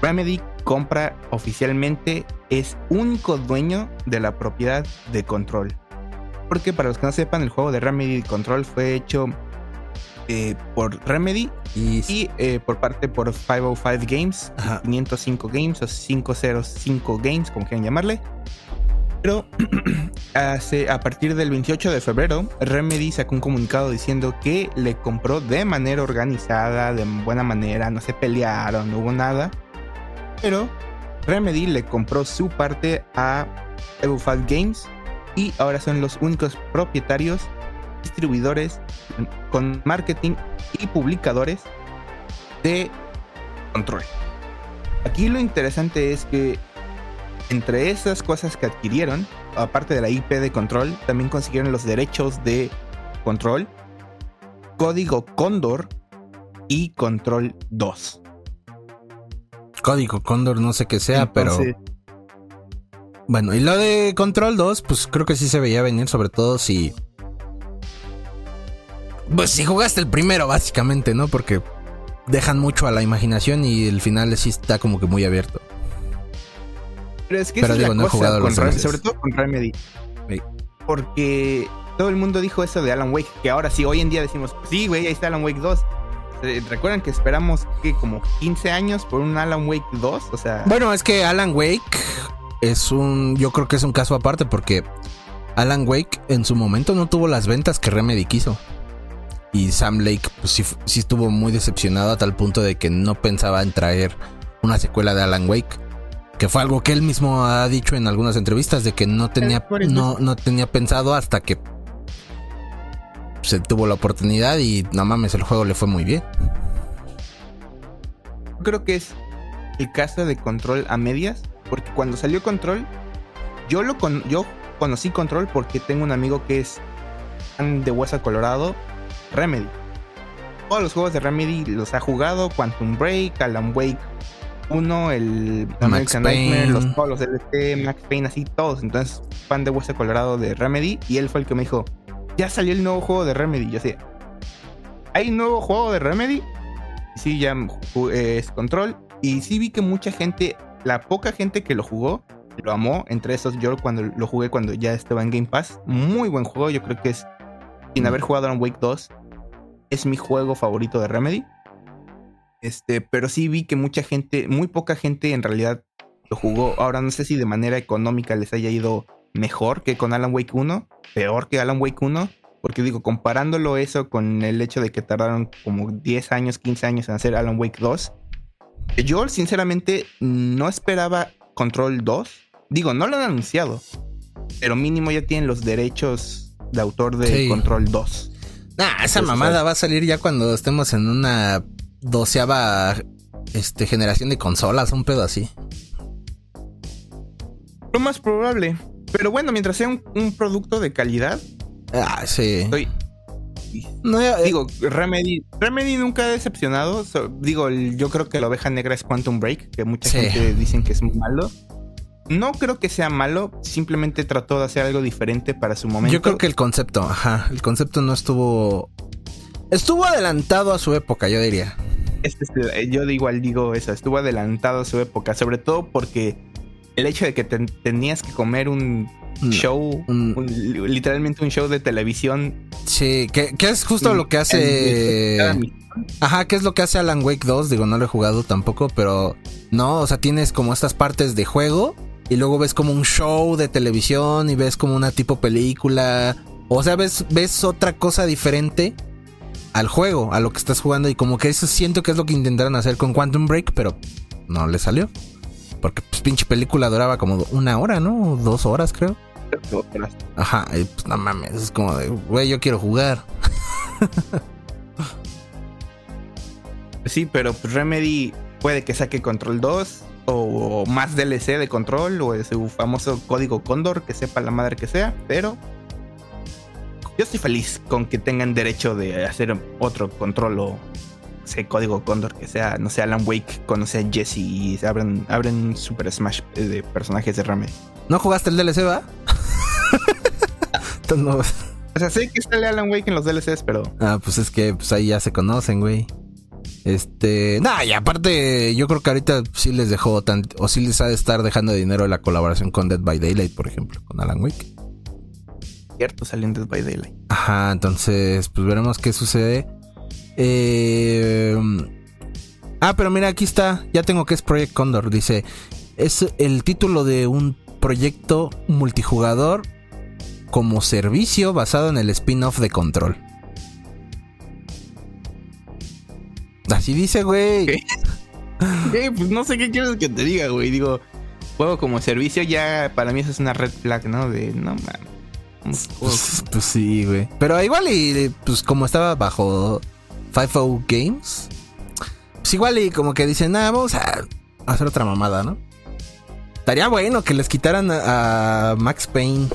Remedy compra oficialmente es único dueño de la propiedad de Control. Porque para los que no sepan, el juego de Remedy Control fue hecho eh, por Remedy y, eh, por parte por 505 Games, 505 Games o 505 Games, como quieran llamarle. Pero (clears throat) a partir del 28 de febrero, Remedy sacó un comunicado diciendo que le compró de manera organizada, de buena manera, no se pelearon, no hubo nada. Pero Remedy le compró su parte a Evofal Games y ahora son los únicos propietarios, distribuidores con marketing y publicadores de Control. Aquí lo interesante es que entre esas cosas que adquirieron, aparte de la IP de Control, también consiguieron los derechos de Control, Código Cóndor y Control 2. Código Cóndor no sé qué sea, pero... Bueno, y lo de Control 2, pues creo que sí se veía venir, sobre todo si... Pues si jugaste el primero, básicamente, ¿no? Porque dejan mucho a la imaginación y el final sí está como que muy abierto. Pero es que es la cosa con sobre todo con Remedy. Porque todo el mundo dijo eso de Alan Wake, que ahora sí, hoy en día decimos, sí, güey, ahí está Alan Wake 2. ¿Recuerdan que esperamos que como 15 años por un Alan Wake 2? O sea. Bueno, es que Alan Wake es un. Yo creo que es un caso aparte porque Alan Wake en su momento no tuvo las ventas que Remedy quiso. Y Sam Lake pues, sí, sí estuvo muy decepcionado a tal punto de que no pensaba en traer una secuela de Alan Wake. Que fue algo que él mismo ha dicho en algunas entrevistas de que no tenía, no, no tenía pensado hasta que se tuvo la oportunidad y no mames, el juego le fue muy bien. Creo que es el caso de Control a medias, porque cuando salió Control, yo lo con, yo conocí Control porque tengo un amigo que es de Hueso Colorado Remedy. Todos los juegos de Remedy los ha jugado, Quantum Break, Alan Wake 1, el American Nightmare, los, todos los DLC, Max Payne, así todos. Entonces, fan de Hueso Colorado de Remedy. Y él fue el que me dijo, ya salió el nuevo juego de Remedy. Yo decía, ¿hay un nuevo juego de Remedy? Sí, ya es Control. Y sí vi que mucha gente, la poca gente que lo jugó, lo amó. Entre esos yo cuando lo jugué cuando ya estaba en Game Pass. Muy buen juego, yo creo que es, sin haber jugado Alan Wake 2, es mi juego favorito de Remedy. Este, pero sí vi que mucha gente, muy poca gente en realidad lo jugó. Ahora no sé si de manera económica les haya ido mejor que con Alan Wake 1, peor que Alan Wake 1, porque digo, comparándolo eso con el hecho de que tardaron como 10 años, 15 años en hacer Alan Wake 2, yo sinceramente no esperaba Control 2. Digo, no lo han anunciado, pero mínimo ya tienen los derechos de autor de Control 2. Nah, esa mamada va a salir ya cuando estemos en una doceava este, generación de consolas, un pedo así. Lo más probable. Pero bueno, mientras sea un, producto de calidad. Ah, sí. Estoy, no, eh, digo, Remedy, Remedy nunca ha decepcionado. digo, yo creo que la oveja negra es Quantum Break, que mucha gente dicen que es muy malo. No creo que sea malo, simplemente trató de hacer algo diferente para su momento. Yo creo que el concepto, ajá, el concepto no estuvo... Estuvo adelantado a su época, yo diría. Este, eh, yo igual digo eso, estuvo adelantado a su época, sobre todo porque el hecho de que tenías que comer un show, literalmente un show de televisión. Sí, que, es justo lo que hace... Ajá, ¿qué es lo que hace Alan Wake 2? Digo, no lo he jugado tampoco, pero no, o sea, tienes como estas partes de juego y luego ves como un show de televisión y ves como una tipo película. O sea, ves, ves otra cosa diferente al juego, a lo que estás jugando. Y como que eso siento que es lo que intentaron hacer con Quantum Break, pero no le salió. Porque pues pinche película duraba como una hora, ¿no? Dos horas, creo. Ajá, y pues no mames, es como de, güey, yo quiero jugar. sí, pero pues Remedy puede que saque Control 2 o más DLC de control o ese famoso código Cóndor que sepa la madre que sea, pero yo estoy feliz con que tengan derecho de hacer otro control o ese código Cóndor que sea, no sé, Alan Wake, conoce a Jesse y se abren, abren Super Smash de personajes de Rame. ¿No jugaste el DLC, va? (laughs) O sea, sé que sale Alan Wake en los DLCs, pero. Ah, pues es que pues ahí ya se conocen, güey. Este, nada, y aparte, yo creo que ahorita sí les dejó o sí les ha de estar dejando dinero la colaboración con Dead by Daylight, por ejemplo, con Alan Wake. Cierto, salen Dead by Daylight. Ajá, entonces, pues veremos qué sucede. Eh... Ah, pero mira, aquí está, ya tengo que es Project Condor, dice, es el título de un proyecto multijugador como servicio basado en el spin-off de Control. Así dice, güey. pues no sé qué quieres que te diga, güey. Digo, juego como servicio ya para mí eso es una red flag, ¿no? De no mames. Pues, (laughs) pues, sí, güey. Pero igual y pues como estaba bajo 5 Games, pues igual y como que dicen, ah, vamos a hacer otra mamada, ¿no? Estaría bueno que les quitaran a, Max Payne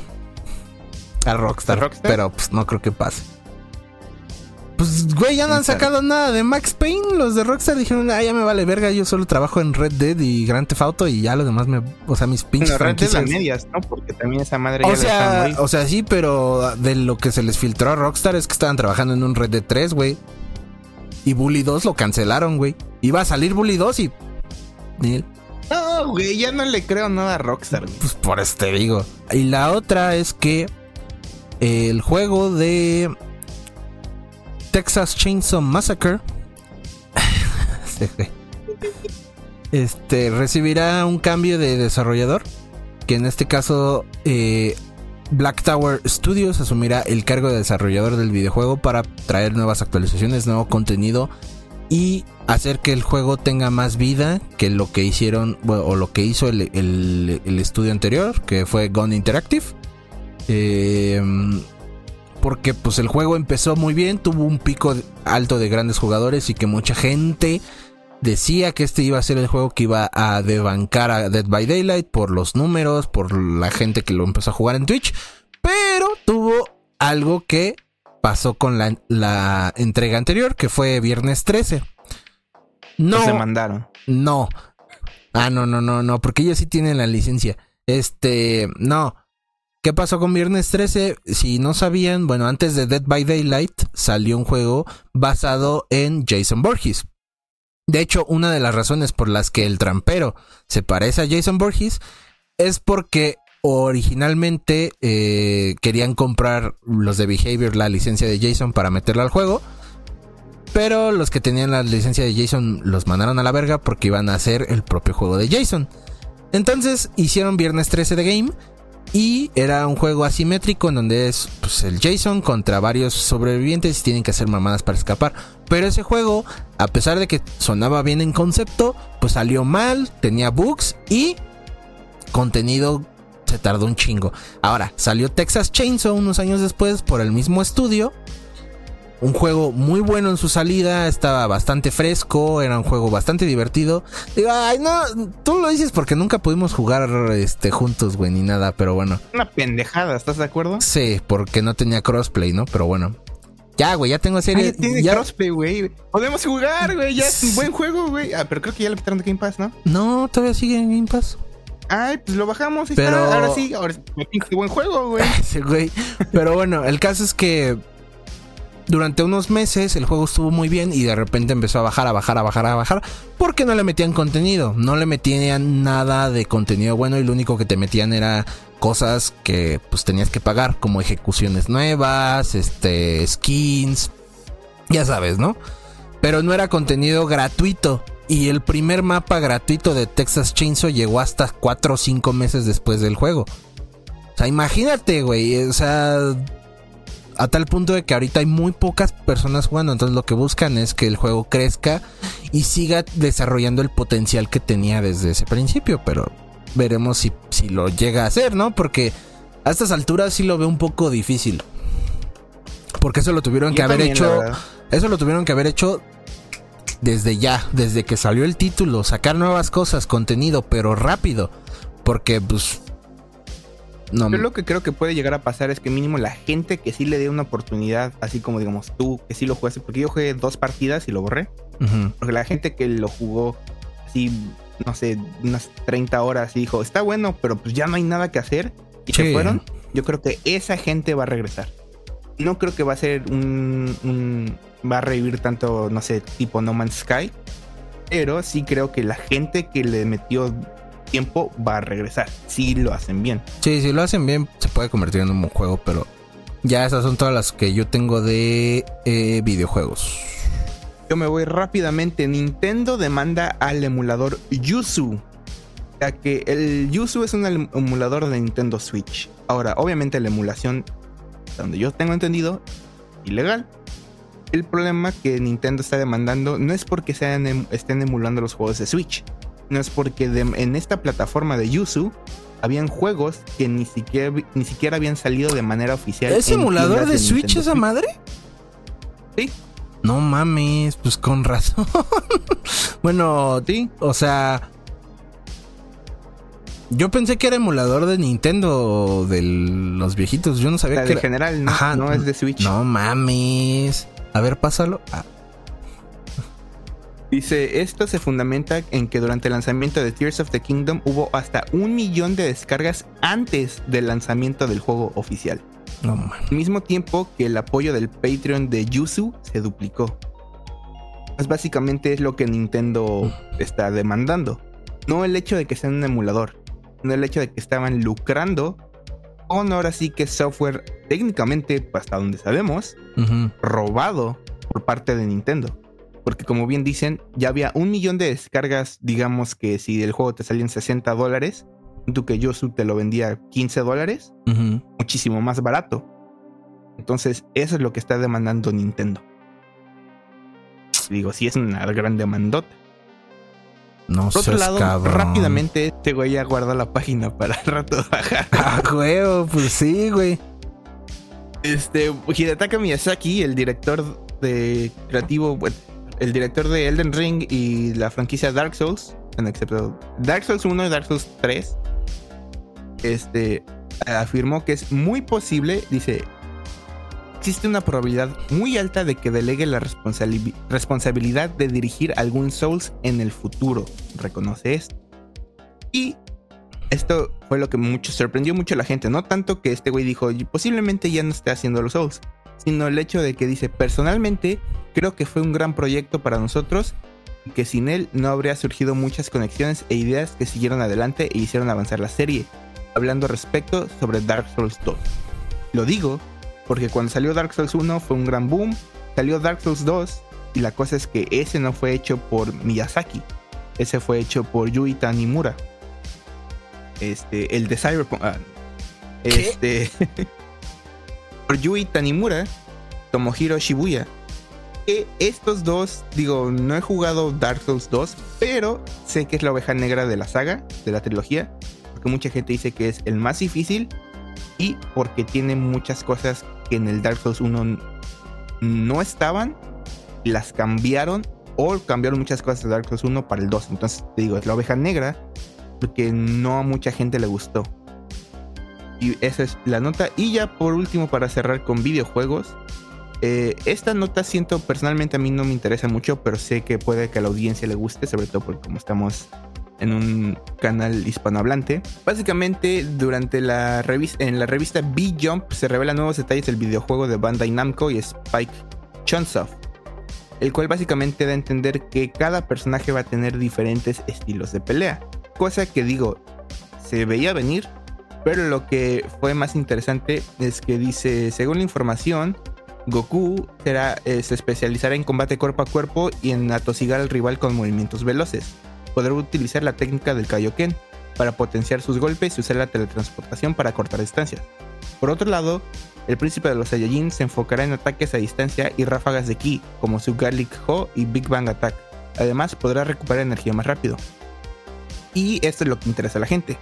a Rockstar, Rockstar, pero pues no creo que pase. Pues, güey, ya no han sacado nada de Max Payne. Los de Rockstar dijeron, ah, ya me vale verga, yo solo trabajo en Red Dead y Grand Theft Auto y ya lo demás me... O sea, mis pinches Red Dead medias, ¿no? Porque también esa madre o sea, O sea, sí, pero de lo que se les filtró a Rockstar es que estaban trabajando en un Red Dead 3, güey. Y Bully 2 lo cancelaron, güey. Iba a salir Bully 2 y... No, güey, ya no le creo nada a Rockstar. Pues por eso te digo. Y la otra es que el juego de Texas Chainsaw Massacre (laughs) este recibirá un cambio de desarrollador que en este caso eh, Black Tower Studios asumirá el cargo de desarrollador del videojuego para traer nuevas actualizaciones, nuevo contenido y hacer que el juego tenga más vida que lo que hicieron o lo que hizo el, estudio anterior, que fue Gone Interactive. Eh, porque pues el juego empezó muy bien, tuvo un pico alto de grandes jugadores y que mucha gente decía que este iba a ser el juego que iba a debancar a Dead by Daylight por los números, por la gente que lo empezó a jugar en Twitch, pero tuvo algo que pasó con la, entrega anterior, que fue viernes 13. No. Se mandaron. No. Ah, no, no, no, no, porque ellos sí tienen la licencia. Este, no. ¿Qué pasó con Viernes 13? Si no sabían, bueno, antes de Dead by Daylight salió un juego basado en Jason Borges. De hecho, una de las razones por las que el trampero se parece a Jason Borges es porque originalmente eh, querían comprar los de Behavior la licencia de Jason para meterla al juego. Pero los que tenían la licencia de Jason los mandaron a la verga porque iban a hacer el propio juego de Jason. Entonces hicieron Viernes 13 de Game y era un juego asimétrico en donde es pues, el Jason contra varios sobrevivientes y tienen que hacer mamadas para escapar. Pero ese juego, a pesar de que sonaba bien en concepto, pues salió mal, tenía bugs y contenido se tardó un chingo. Ahora, salió Texas Chainsaw unos años después por el mismo estudio. Un juego muy bueno en su salida, estaba bastante fresco, era un juego bastante divertido. Digo, ay, no, tú lo dices porque nunca pudimos jugar este, juntos, güey, ni nada, pero bueno. Una pendejada, ¿estás de acuerdo? Sí, porque no tenía crossplay, ¿no? Pero bueno. Ya, güey, ya tengo serie. Ah, tiene crossplay, güey. Podemos jugar, güey. Ya es un buen juego, güey. Ah, pero creo que ya lo quitaron de Game Pass, ¿no? No, todavía sigue en Game Pass. Ay, pues lo bajamos y Pero... Ahora sí, ahora sí. buen juego, güey. (laughs) sí, güey. Pero bueno, el caso es que durante unos meses el juego estuvo muy bien y de repente empezó a bajar, a bajar, a bajar, a bajar, porque no le metían contenido, no le metían nada de contenido bueno y lo único que te metían era cosas que pues tenías que pagar, como ejecuciones nuevas, este, skins, ya sabes, ¿no? Pero no era contenido gratuito. Y el primer mapa gratuito de Texas Chainsaw llegó hasta 4 o 5 meses después del juego. O sea, imagínate, güey. O sea, a tal punto de que ahorita hay muy pocas personas jugando, entonces lo que buscan es que el juego crezca y siga desarrollando el potencial que tenía desde ese principio, pero veremos si, si lo llega a hacer, ¿no? Porque a estas alturas sí lo veo un poco difícil. Porque eso lo tuvieron que haber hecho. Eso lo tuvieron que haber hecho desde ya, desde que salió el título, sacar nuevas cosas, contenido, pero rápido. Porque pues yo lo que creo que puede llegar a pasar es que mínimo la gente que sí le dé una oportunidad, así como digamos tú, que sí lo jugaste, porque yo jugué dos partidas y lo borré. Porque la gente que lo jugó así, no sé, unas 30 horas y dijo, está bueno, pero pues ya no hay nada que hacer y se fueron, yo creo que esa gente va a regresar. No creo que va a ser un, un va a revivir tanto, no sé, tipo No Man's Sky, pero sí creo que la gente que le metió tiempo va a regresar. Si lo hacen bien. Sí, si lo hacen bien, se puede convertir en un buen juego, pero ya esas son todas las que yo tengo de eh, videojuegos. Yo me voy rápidamente. Nintendo demanda al emulador Yuzu Ya que el Yuzu es un emulador de Nintendo Switch. Ahora, obviamente la emulación, donde yo tengo entendido, ilegal. El problema que Nintendo está demandando no es porque sean, em, estén emulando los juegos de Switch, no es porque en esta plataforma de Yuzu habían juegos que ni siquiera, ni siquiera habían salido de manera oficial. ¿Es emulador de, Switch esa madre? Sí. No mames, pues con razón. (laughs) bueno, sí. O sea, yo pensé que era emulador de Nintendo de los viejitos. Yo no sabía que. En general, no, no es de Switch. No mames. A ver, pásalo. Ah. Dice, esto se fundamenta en que durante el lanzamiento de Tears of the Kingdom hubo hasta un millón de descargas antes del lanzamiento del juego oficial. No, Al mismo tiempo que el apoyo del Patreon de Yuzu se duplicó. Pues básicamente es lo que Nintendo está demandando. No el hecho de que sea un emulador, no el hecho de que estaban lucrando con ahora sí que software técnicamente, hasta donde sabemos, robado por parte de Nintendo. Porque como bien dicen, ya había un millón de descargas, digamos que si el juego te salía en 60 dólares, tú que Yosu te lo vendía 15 dólares, muchísimo más barato. Entonces, eso es lo que está demandando Nintendo. Digo, sí es una gran demandota. No Por otro lado, rápidamente este güey ya guarda la página para el rato bajar. (laughs) Ah, güey, pues sí, güey. Este, Hidetaka Miyazaki, el director de creativo, bueno, el director de Elden Ring y la franquicia Dark Souls, en excepto Dark Souls 1 y Dark Souls 3, este, afirmó que es muy posible, dice, existe una probabilidad muy alta de que delegue la responsabilidad de dirigir algún Souls en el futuro. Reconoce esto. Y esto fue lo que mucho sorprendió mucho a la gente. No tanto que este güey dijo, posiblemente ya no esté haciendo los Souls, sino el hecho de que dice, personalmente creo que fue un gran proyecto para nosotros y que sin él no habría surgido muchas conexiones e ideas que siguieron adelante e hicieron avanzar la serie, hablando respecto sobre Dark Souls 2. Lo digo porque cuando salió Dark Souls 1 fue un gran boom, salió Dark Souls 2 y la cosa es que ese no fue hecho por Miyazaki, ese fue hecho por Yui Tanimura. Este, el de Cyberpunk. Ah, este. (laughs) Yui Tanimura, Tomohiro Shibuya. Que estos dos, digo, no he jugado Dark Souls 2, pero sé que es la oveja negra de la saga, de la trilogía, porque mucha gente dice que es el más difícil y porque tiene muchas cosas que en el Dark Souls 1 no estaban, las cambiaron o cambiaron muchas cosas de Dark Souls 1 para el 2. Entonces te digo, es la oveja negra porque no a mucha gente le gustó. Y esa es la nota. Y ya por último, para cerrar con videojuegos. Eh, esta nota siento personalmente a mí no me interesa mucho, pero sé que puede que a la audiencia le guste, sobre todo porque como estamos en un canal hispanohablante. Básicamente, durante la revista, en la revista B-Jump se revelan nuevos detalles del videojuego de Bandai Namco y Spike Chunsoft, el cual básicamente da a entender que cada personaje va a tener diferentes estilos de pelea. Cosa que digo, se veía venir, pero lo que fue más interesante es que dice, según la información, Goku será, eh, se especializará en combate cuerpo a cuerpo y en atosigar al rival con movimientos veloces. Podrá utilizar la técnica del Kaioken para potenciar sus golpes y usar la teletransportación para cortar distancias. Por otro lado, el príncipe de los Saiyajin se enfocará en ataques a distancia y ráfagas de ki, como su Garlic Ho y Big Bang Attack. Además, podrá recuperar energía más rápido. Y esto es lo que interesa a la gente.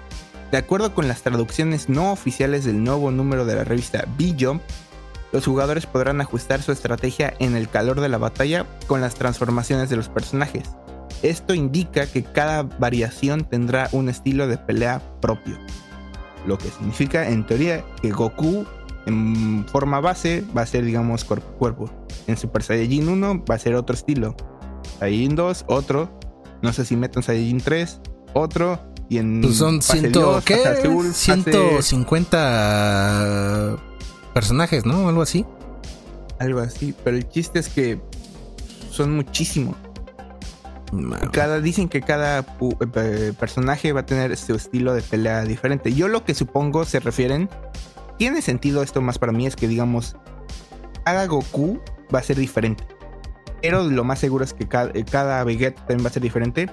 De acuerdo con las traducciones no oficiales del nuevo número de la revista B-Jump, los jugadores podrán ajustar su estrategia en el calor de la batalla con las transformaciones de los personajes. Esto indica que cada variación tendrá un estilo de pelea propio. Lo que significa, en teoría, que Goku en forma base va a ser, digamos, cuerpo a cuerpo. En Super Saiyajin 1 va a ser otro estilo. Saiyajin 2, otro. No sé si metan Saiyajin 3, otro. Y en pues son 150 personajes, ¿no? Algo así. Algo así, pero el chiste es que son muchísimos. Cada, dicen que cada eh, personaje va a tener su estilo de pelea diferente. Yo lo que supongo se refieren. Tiene sentido esto más para mí es que digamos. Cada Goku va a ser diferente. Pero lo más seguro es que cada, cada Vegeta también va a ser diferente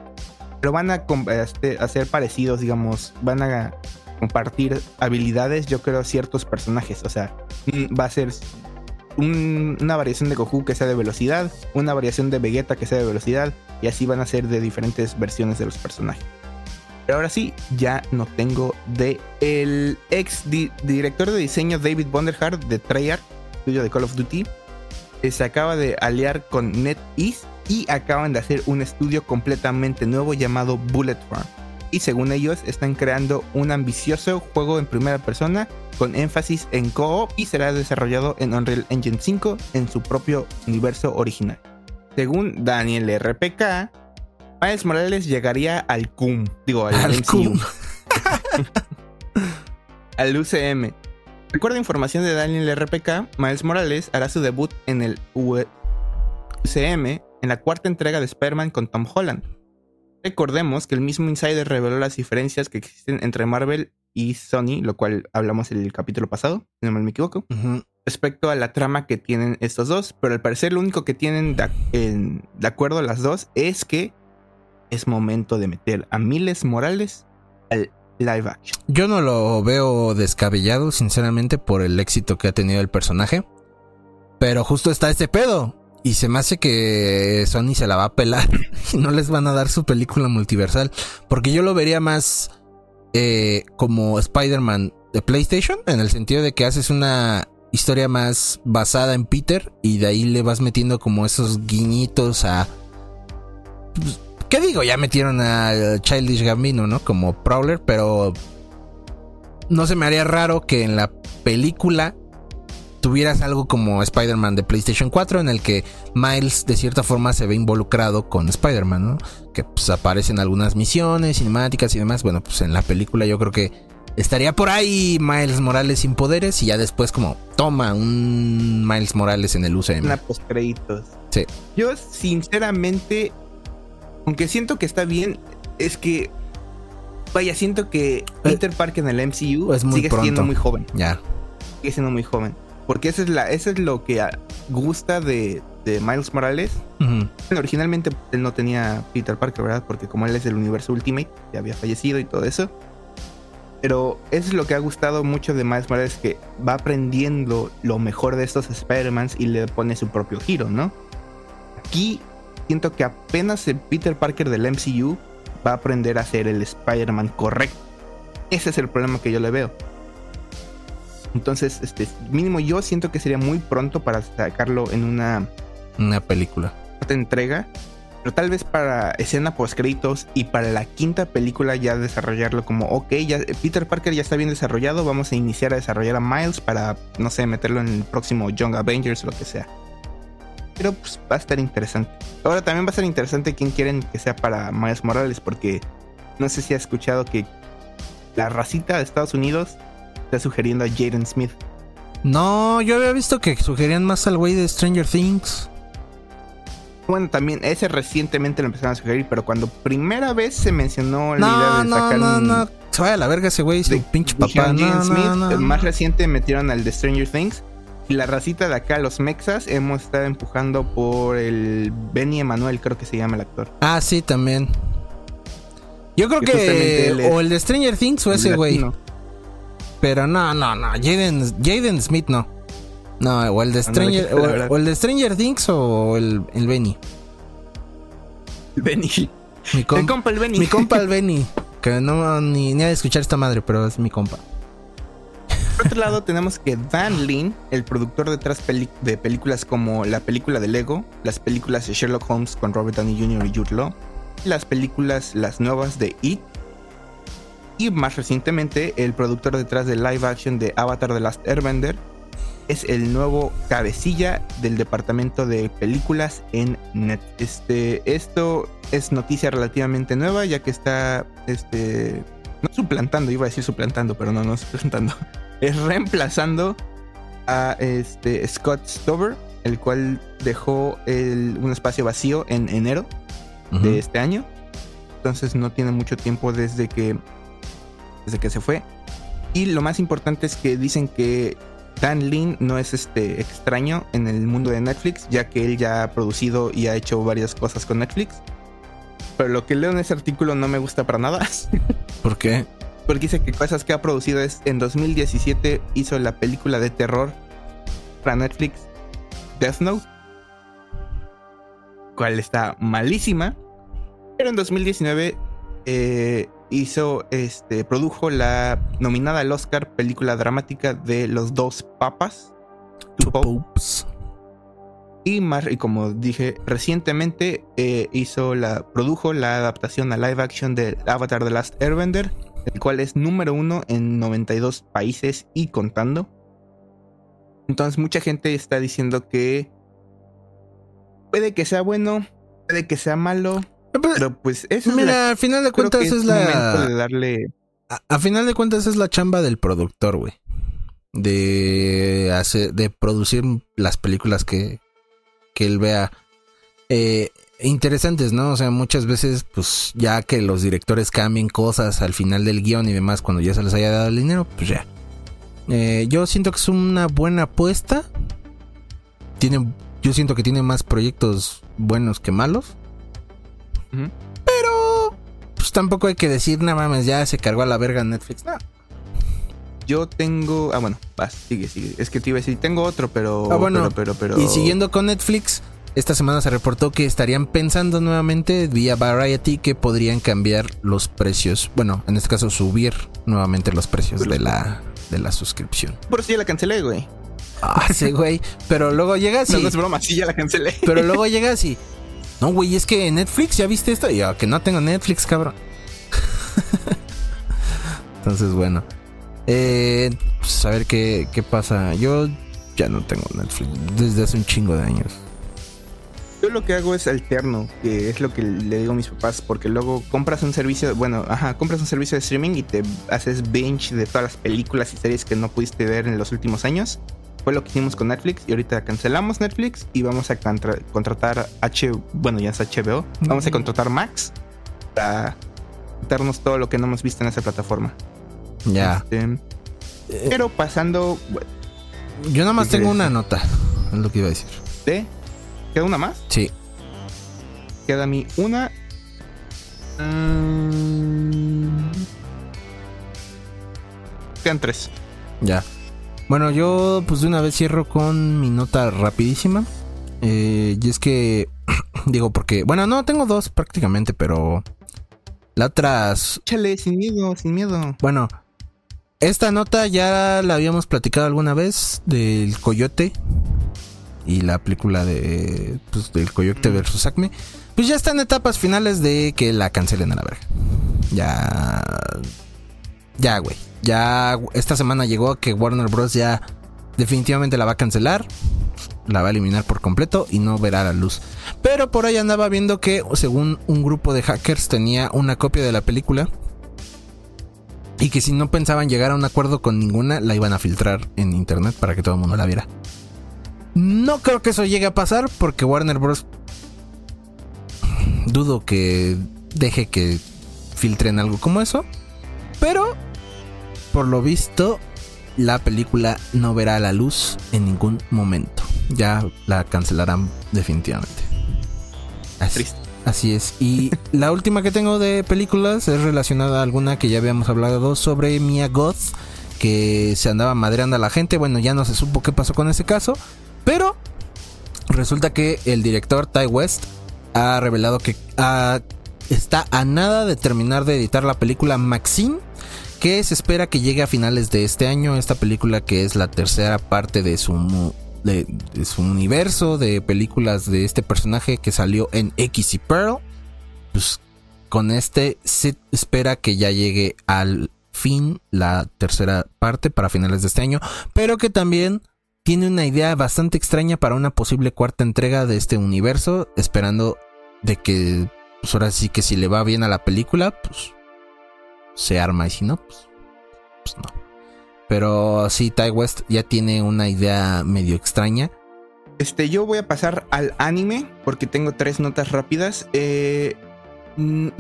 pero van a este, hacer parecidos, digamos, van a compartir habilidades, yo creo, ciertos personajes. O sea, mm, va a ser una variación de Goku que sea de velocidad, una variación de Vegeta que sea de velocidad, y así van a ser de diferentes versiones de los personajes. Pero ahora sí, ya no tengo de el ex director de diseño David Bonderhart de Treyarch, estudio de Call of Duty, se acaba de aliar con NetEase y acaban de hacer un estudio completamente nuevo llamado Bullet Farm. Y según ellos, están creando un ambicioso juego en primera persona con énfasis en co-op y será desarrollado en Unreal Engine 5 en su propio universo original. Según Daniel RPK, Miles Morales llegaría al CUM, digo, al, al (laughs) al UCM Recuerda información de Daniel RPK, Miles Morales hará su debut en el UCM en la cuarta entrega de Spider-Man con Tom Holland. Recordemos que el mismo Insider reveló las diferencias que existen entre Marvel y Sony, lo cual hablamos en el capítulo pasado, si no me equivoco, respecto a la trama que tienen estos dos, pero al parecer lo único que tienen de, de acuerdo las dos es que es momento de meter a Miles Morales al live action. Yo no lo veo descabellado, sinceramente, por el éxito que ha tenido el personaje. Pero justo está este pedo. Y se me hace que Sony se la va a pelar (laughs) y no les van a dar su película multiversal. Porque yo lo vería más eh, como Spider-Man de PlayStation, en el sentido de que haces una historia más basada en Peter y de ahí le vas metiendo como esos guiñitos a... Pues, ¿Qué digo? Ya metieron a Childish Gambino, ¿no? Como Prowler, pero no se me haría raro que en la película tuvieras algo como Spider-Man de PlayStation 4 en el que Miles de cierta forma se ve involucrado con Spider-Man, ¿no? Que pues aparecen algunas misiones, cinemáticas y demás. Bueno, pues en la película yo creo que estaría por ahí Miles Morales sin poderes y ya después como toma un Miles Morales en el UCM. Una post créditos. Sí. Yo sinceramente aunque siento que está bien, es que. Vaya, siento que eh, Peter Parker en el MCU sigue siendo muy joven. Ya. Sigue siendo muy joven. Porque eso es, la, eso es lo que gusta de, Miles Morales. originalmente él no tenía Peter Parker, ¿verdad? Porque como él es del universo Ultimate, ya había fallecido y todo eso. Pero eso es lo que ha gustado mucho de Miles Morales, que va aprendiendo lo mejor de estos Spider-Mans y le pone su propio giro, ¿no? Aquí siento que apenas el Peter Parker del MCU va a aprender a ser el Spider-Man correcto. Ese es el problema que yo le veo. Entonces, este, mínimo yo siento que sería muy pronto para sacarlo en una... Una película. entrega. Pero tal vez para escena post créditos y para la quinta película ya desarrollarlo como, ok, ya Peter Parker ya está bien desarrollado, vamos a iniciar a desarrollar a Miles para, no sé, meterlo en el próximo Young Avengers o lo que sea pero pues va a estar interesante. Ahora también va a ser interesante quién quieren que sea para Miles Morales, porque no sé si ha escuchado que la racita de Estados Unidos está sugiriendo a Jaden Smith. No, yo había visto que sugerían más al güey de Stranger Things. Bueno, también ese recientemente lo empezaron a sugerir, pero cuando primera vez se mencionó la idea de sacar no, no, no, se vaya a la verga ese güey, su pinche papá. No, Smith, más reciente metieron al de Stranger Things la racita de acá, los mexas, hemos estado empujando por el Benny Emanuel, creo que se llama el actor. Ah, sí, también. Yo creo que, o el de Stranger Things o ese güey. Pero no, no, no. Jaden, Smith no. No, o el de Stranger, o, el de Stranger Things o el, el Benny. El Benny. Mi compa el Benny. Mi compa el (laughs) Benny. Que no ni, ni a escuchar esta madre, pero es mi compa. Por otro lado, tenemos que Dan Lin, el productor detrás de películas como la película de Lego, las películas de Sherlock Holmes con Robert Downey Jr. y Jude Law, las películas, las nuevas de It, y más recientemente, el productor detrás de live action de Avatar The Last Airbender, es el nuevo cabecilla del departamento de películas en Net. Este, esto es noticia relativamente nueva, ya que está este, no suplantando, iba a decir suplantando, pero no, no suplantando es reemplazando a este Scott Stover, el cual dejó un espacio vacío en enero de este año. Entonces no tiene mucho tiempo desde que, desde que se fue. Y lo más importante es que dicen que Dan Lin no es este extraño en el mundo de Netflix, ya que él ya ha producido y ha hecho varias cosas con Netflix. pero lo que leo en ese artículo no me gusta para nada. ¿Por qué? Porque dice que cosas que ha producido es en 2017 hizo la película de terror para Netflix Death Note, cual está malísima. Pero en 2019 eh, hizo, este, produjo la nominada al Oscar película dramática de Los Dos Papas. Two Popes. Y, más, y como dije recientemente, eh, hizo la, produjo la adaptación a live action de Avatar The Last Airbender, el cual es número uno en 92 países y contando. Entonces mucha gente está diciendo que puede que sea bueno, puede que sea malo, pero pues eso Mira, es la, al final de cuentas es, es la. de darle. A, a, final de cuentas es la chamba del productor, güey. De hacer, de producir las películas que, que él vea eh, interesantes, ¿no? O sea, muchas veces, pues ya que los directores cambien cosas al final del guion y demás, cuando ya se les haya dado el dinero, pues ya. Eh, yo siento que es una buena apuesta. Tiene, yo siento que tiene más proyectos buenos que malos. Uh -huh. Pero, pues tampoco hay que decir, nada mames, ya se cargó a la verga Netflix. No. Yo tengo. Ah, bueno, vas, sigue, sigue. Es que te iba a decir, tengo otro, pero. Ah, bueno, pero, pero, pero, Y siguiendo con Netflix, esta semana se reportó que estarían pensando nuevamente vía Variety que podrían cambiar los precios. Bueno, en este caso, subir nuevamente los precios de la, de la suscripción. Por si ya la cancelé, güey. Ah, sí, güey. Pero luego llegas y. No, no es broma, sí, ya la cancelé. Pero luego (laughs) llegas y. No, güey, es que Netflix, ¿ya viste esto? Y yo, que no tengo Netflix, cabrón. (laughs) Entonces, bueno. Eh, pues a ver qué, qué pasa. Yo ya no tengo Netflix desde hace un chingo de años. Yo lo que hago es alterno, que es lo que le digo a mis papás, porque luego compras un servicio, bueno, ajá, compras un servicio de streaming y te haces binge de todas las películas y series que no pudiste ver en los últimos años. Fue lo que hicimos con Netflix y ahorita cancelamos Netflix y vamos a contra contratar H, bueno, ya es HBO, vamos a contratar Max para darnos todo lo que no hemos visto en esa plataforma. Ya. Este, pero pasando. Bueno, Yo nada más tengo una nota. Es lo que iba a decir. ¿De? ¿Queda una más? Sí. Queda mí una. Um, quedan tres. Ya. Bueno, yo pues de una vez cierro con mi nota rapidísima. Eh, y es que. (clears throat) digo, porque. Bueno, no, tengo dos prácticamente, pero. La otra. Échale, sin miedo, sin miedo. Bueno, esta nota ya la habíamos platicado alguna vez del Coyote y la película de pues, del Coyote versus Acme. Pues ya está en etapas finales de que la cancelen a la verga. Ya. Ya, güey. Ya esta semana llegó que Warner Bros. ya definitivamente la va a cancelar. La va a eliminar por completo y no verá la luz. Pero por ahí andaba viendo que, según un grupo de hackers, tenía una copia de la película y que si no pensaban llegar a un acuerdo con ninguna, la iban a filtrar en internet para que todo el mundo la viera. No creo que eso llegue a pasar porque Warner Bros. dudo que deje que filtren algo como eso. Pero, por lo visto, la película no verá la luz en ningún momento. Ya la cancelarán definitivamente. Así. Así es. Y la última que tengo de películas es relacionada a alguna que ya habíamos hablado sobre Mia Goth, que se andaba madreando a la gente. Bueno, ya no se supo qué pasó con ese caso, pero resulta que el director Ty West ha revelado que está a nada de terminar de editar la película Maxine, que se espera que llegue a finales de este año. Esta película que es la tercera parte de su de, su universo de películas de este personaje que salió en X y Pearl. Pues con este se espera que ya llegue al fin la tercera parte para finales de este año, pero que también tiene una idea bastante extraña para una posible cuarta entrega de este universo, esperando de que pues ahora sí que si le va bien a la película, pues se arma y si no, pues, pues no. Pero sí, Ty West ya tiene una idea medio extraña. Este, yo voy a pasar al anime porque tengo tres notas rápidas. Eh, (laughs) en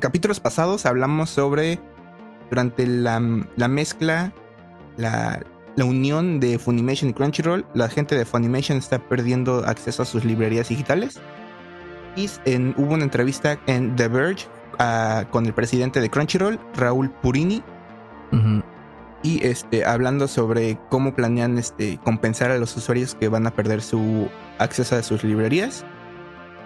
capítulos pasados hablamos sobre durante la, la mezcla, la, la, unión de Funimation y Crunchyroll, la gente de Funimation está perdiendo acceso a sus librerías digitales. Piece, en, hubo una entrevista en The Verge ah, con el presidente de Crunchyroll, Raúl Purini, y este, hablando sobre cómo planean este, compensar a los usuarios que van a perder su acceso a sus librerías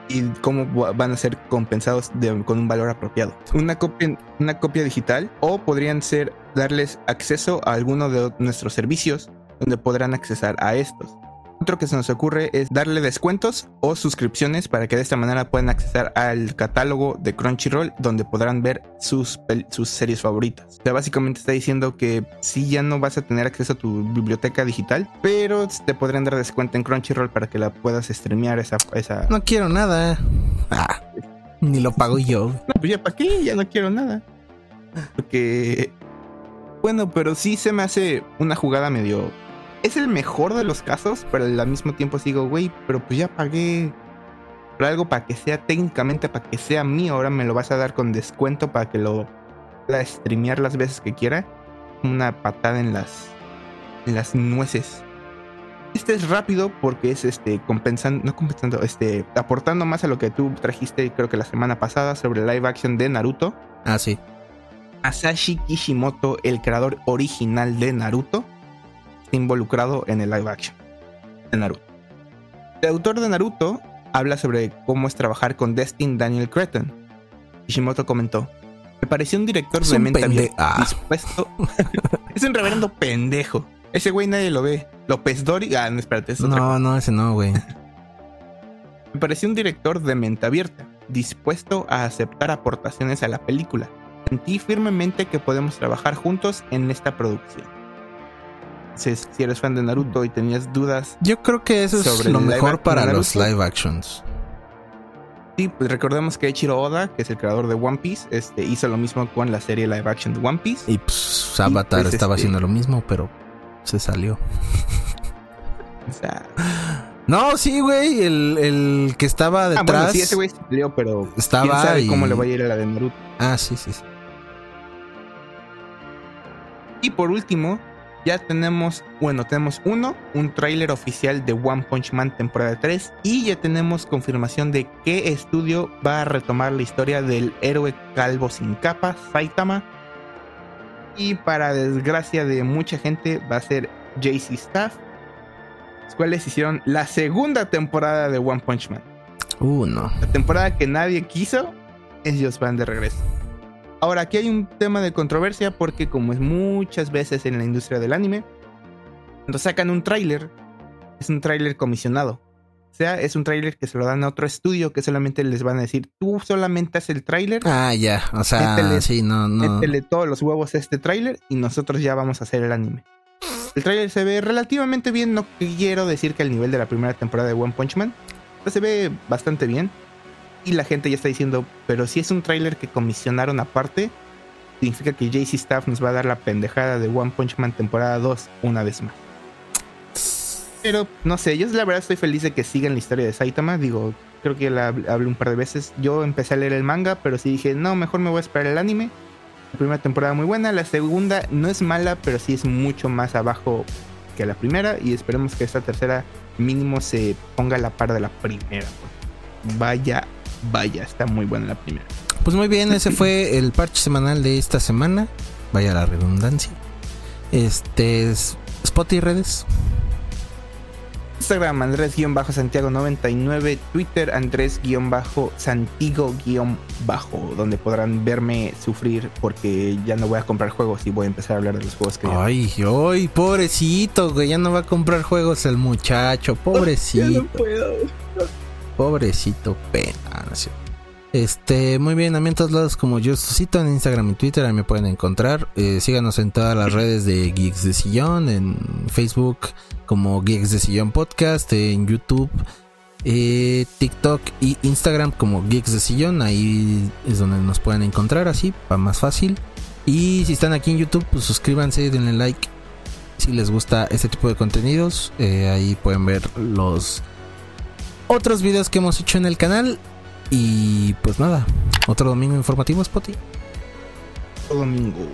y cómo va- van a ser compensados con un valor apropiado. Una copia, una copia digital o podrían ser darles acceso a alguno de nuestros servicios donde podrán accesar a estos. Otro que se nos ocurre es darle descuentos o suscripciones para que de esta manera puedan accesar al catálogo de Crunchyroll donde podrán ver sus, sus series favoritas. O sea, básicamente está diciendo que sí ya no vas a tener acceso a tu biblioteca digital, pero te podrán dar descuento en Crunchyroll para que la puedas streamear esa... esa... No quiero nada. Ah, ni lo pago yo. No, pues ya para qué, ya no quiero nada. Porque... Bueno, pero sí se me hace una jugada medio... Es el mejor de los casos, pero al mismo tiempo sigo, güey, pero pues ya pagué por algo para que sea técnicamente, para que sea mío, ahora me lo vas a dar con descuento para que lo pueda streamear las veces que quiera. Una patada en las, en las nueces. Este es rápido porque es este compensando, no compensando, este aportando más a lo que tú trajiste creo que la semana pasada sobre live action de Naruto. Ah, sí. Masashi Kishimoto, el creador original de Naruto, está involucrado en el live action de Naruto. El autor de Naruto habla sobre cómo es trabajar con Destin Daniel Cretton. Kishimoto comentó: Me pareció un director Es de un mente abierta, ah. dispuesto. (laughs) es un reverendo pendejo. Ese güey nadie lo ve. López Dori. Ah, no, espérate, es otra No, no, ese no, güey. (laughs) Me pareció un director de mente abierta, dispuesto a aceptar aportaciones a la película. Sentí firmemente que podemos trabajar juntos en esta producción. Si eres fan de Naruto y tenías dudas, Yo creo que eso es lo mejor para los live actions. sí, pues recordemos que Eiichiro Oda, que es el creador de One Piece, este, hizo lo mismo con la serie live action de One Piece. Y pues Avatar pues, estaba este- haciendo lo mismo, pero se salió. (laughs) O sea, No, sí, güey. El, el que estaba ah, detrás. bueno, sí, ese güey se peleó, pero Estaba quién sabe y- cómo le va a ir a la de Naruto. Ah, sí, sí, sí. Y por último, ya tenemos, bueno, tenemos uno, un tráiler oficial de One Punch Man temporada 3 y ya tenemos confirmación de qué estudio va a retomar la historia del héroe calvo sin capa, Saitama. Y para desgracia de mucha gente va a ser JC Staff, los cuales hicieron la segunda temporada de One Punch Man. Uh, no. La temporada que nadie quiso, ellos van de regreso. Ahora, aquí hay un tema de controversia porque como es muchas veces en la industria del anime, cuando sacan un tráiler, es un tráiler comisionado. O sea, es un tráiler que se lo dan a otro estudio que solamente les van a decir, tú solamente haces el tráiler, Ah, ya. O sea, Métele- sí, no, no. métele todos los huevos a este tráiler y nosotros ya vamos a hacer el anime. El tráiler se ve relativamente bien, no quiero decir que al nivel de la primera temporada de One Punch Man, pero se ve bastante bien. Y la gente ya está diciendo, pero si es un tráiler que comisionaron aparte, significa que JC Staff nos va a dar la pendejada de One Punch Man temporada 2 una vez más. Pero no sé, yo la verdad estoy feliz de que sigan la historia de Saitama. Digo, creo que la hab- hablé un par de veces. Yo empecé a leer el manga, pero sí dije, no, mejor me voy a esperar el anime. La primera temporada muy buena, la segunda no es mala, pero sí es mucho más abajo que la primera. Y esperemos que esta tercera mínimo se ponga a la par de la primera. porque Vaya, vaya, está muy buena la primera. Pues muy bien, ese fue el parche semanal de esta semana. Vaya la redundancia. Este es Spot y redes. Instagram Andrés-Santiago99, Twitter Andrés-Santigo-Bajo, donde podrán verme sufrir porque ya no voy a comprar juegos y voy a empezar a hablar de los juegos que ya- Ay, ay, pobrecito, güey. Ya no va a comprar juegos el muchacho. (laughs) Pobrecito. puedo. Pena. no es cierto. Este, muy bien, a mí en todos lados como yo cito en Instagram y Twitter, ahí me pueden encontrar. Eh, síganos en todas las redes de Geeks de Sillón, en Facebook como Geeks de Sillón Podcast, en YouTube, eh, TikTok y Instagram como Geeks de Sillón. Ahí es donde nos pueden encontrar, así, para más fácil. Y si están aquí en YouTube, pues suscríbanse, denle like. Si les gusta este tipo de contenidos, eh, ahí pueden ver los otros videos que hemos hecho en el canal. Y pues nada, otro domingo informativo, Spotty. Domingo.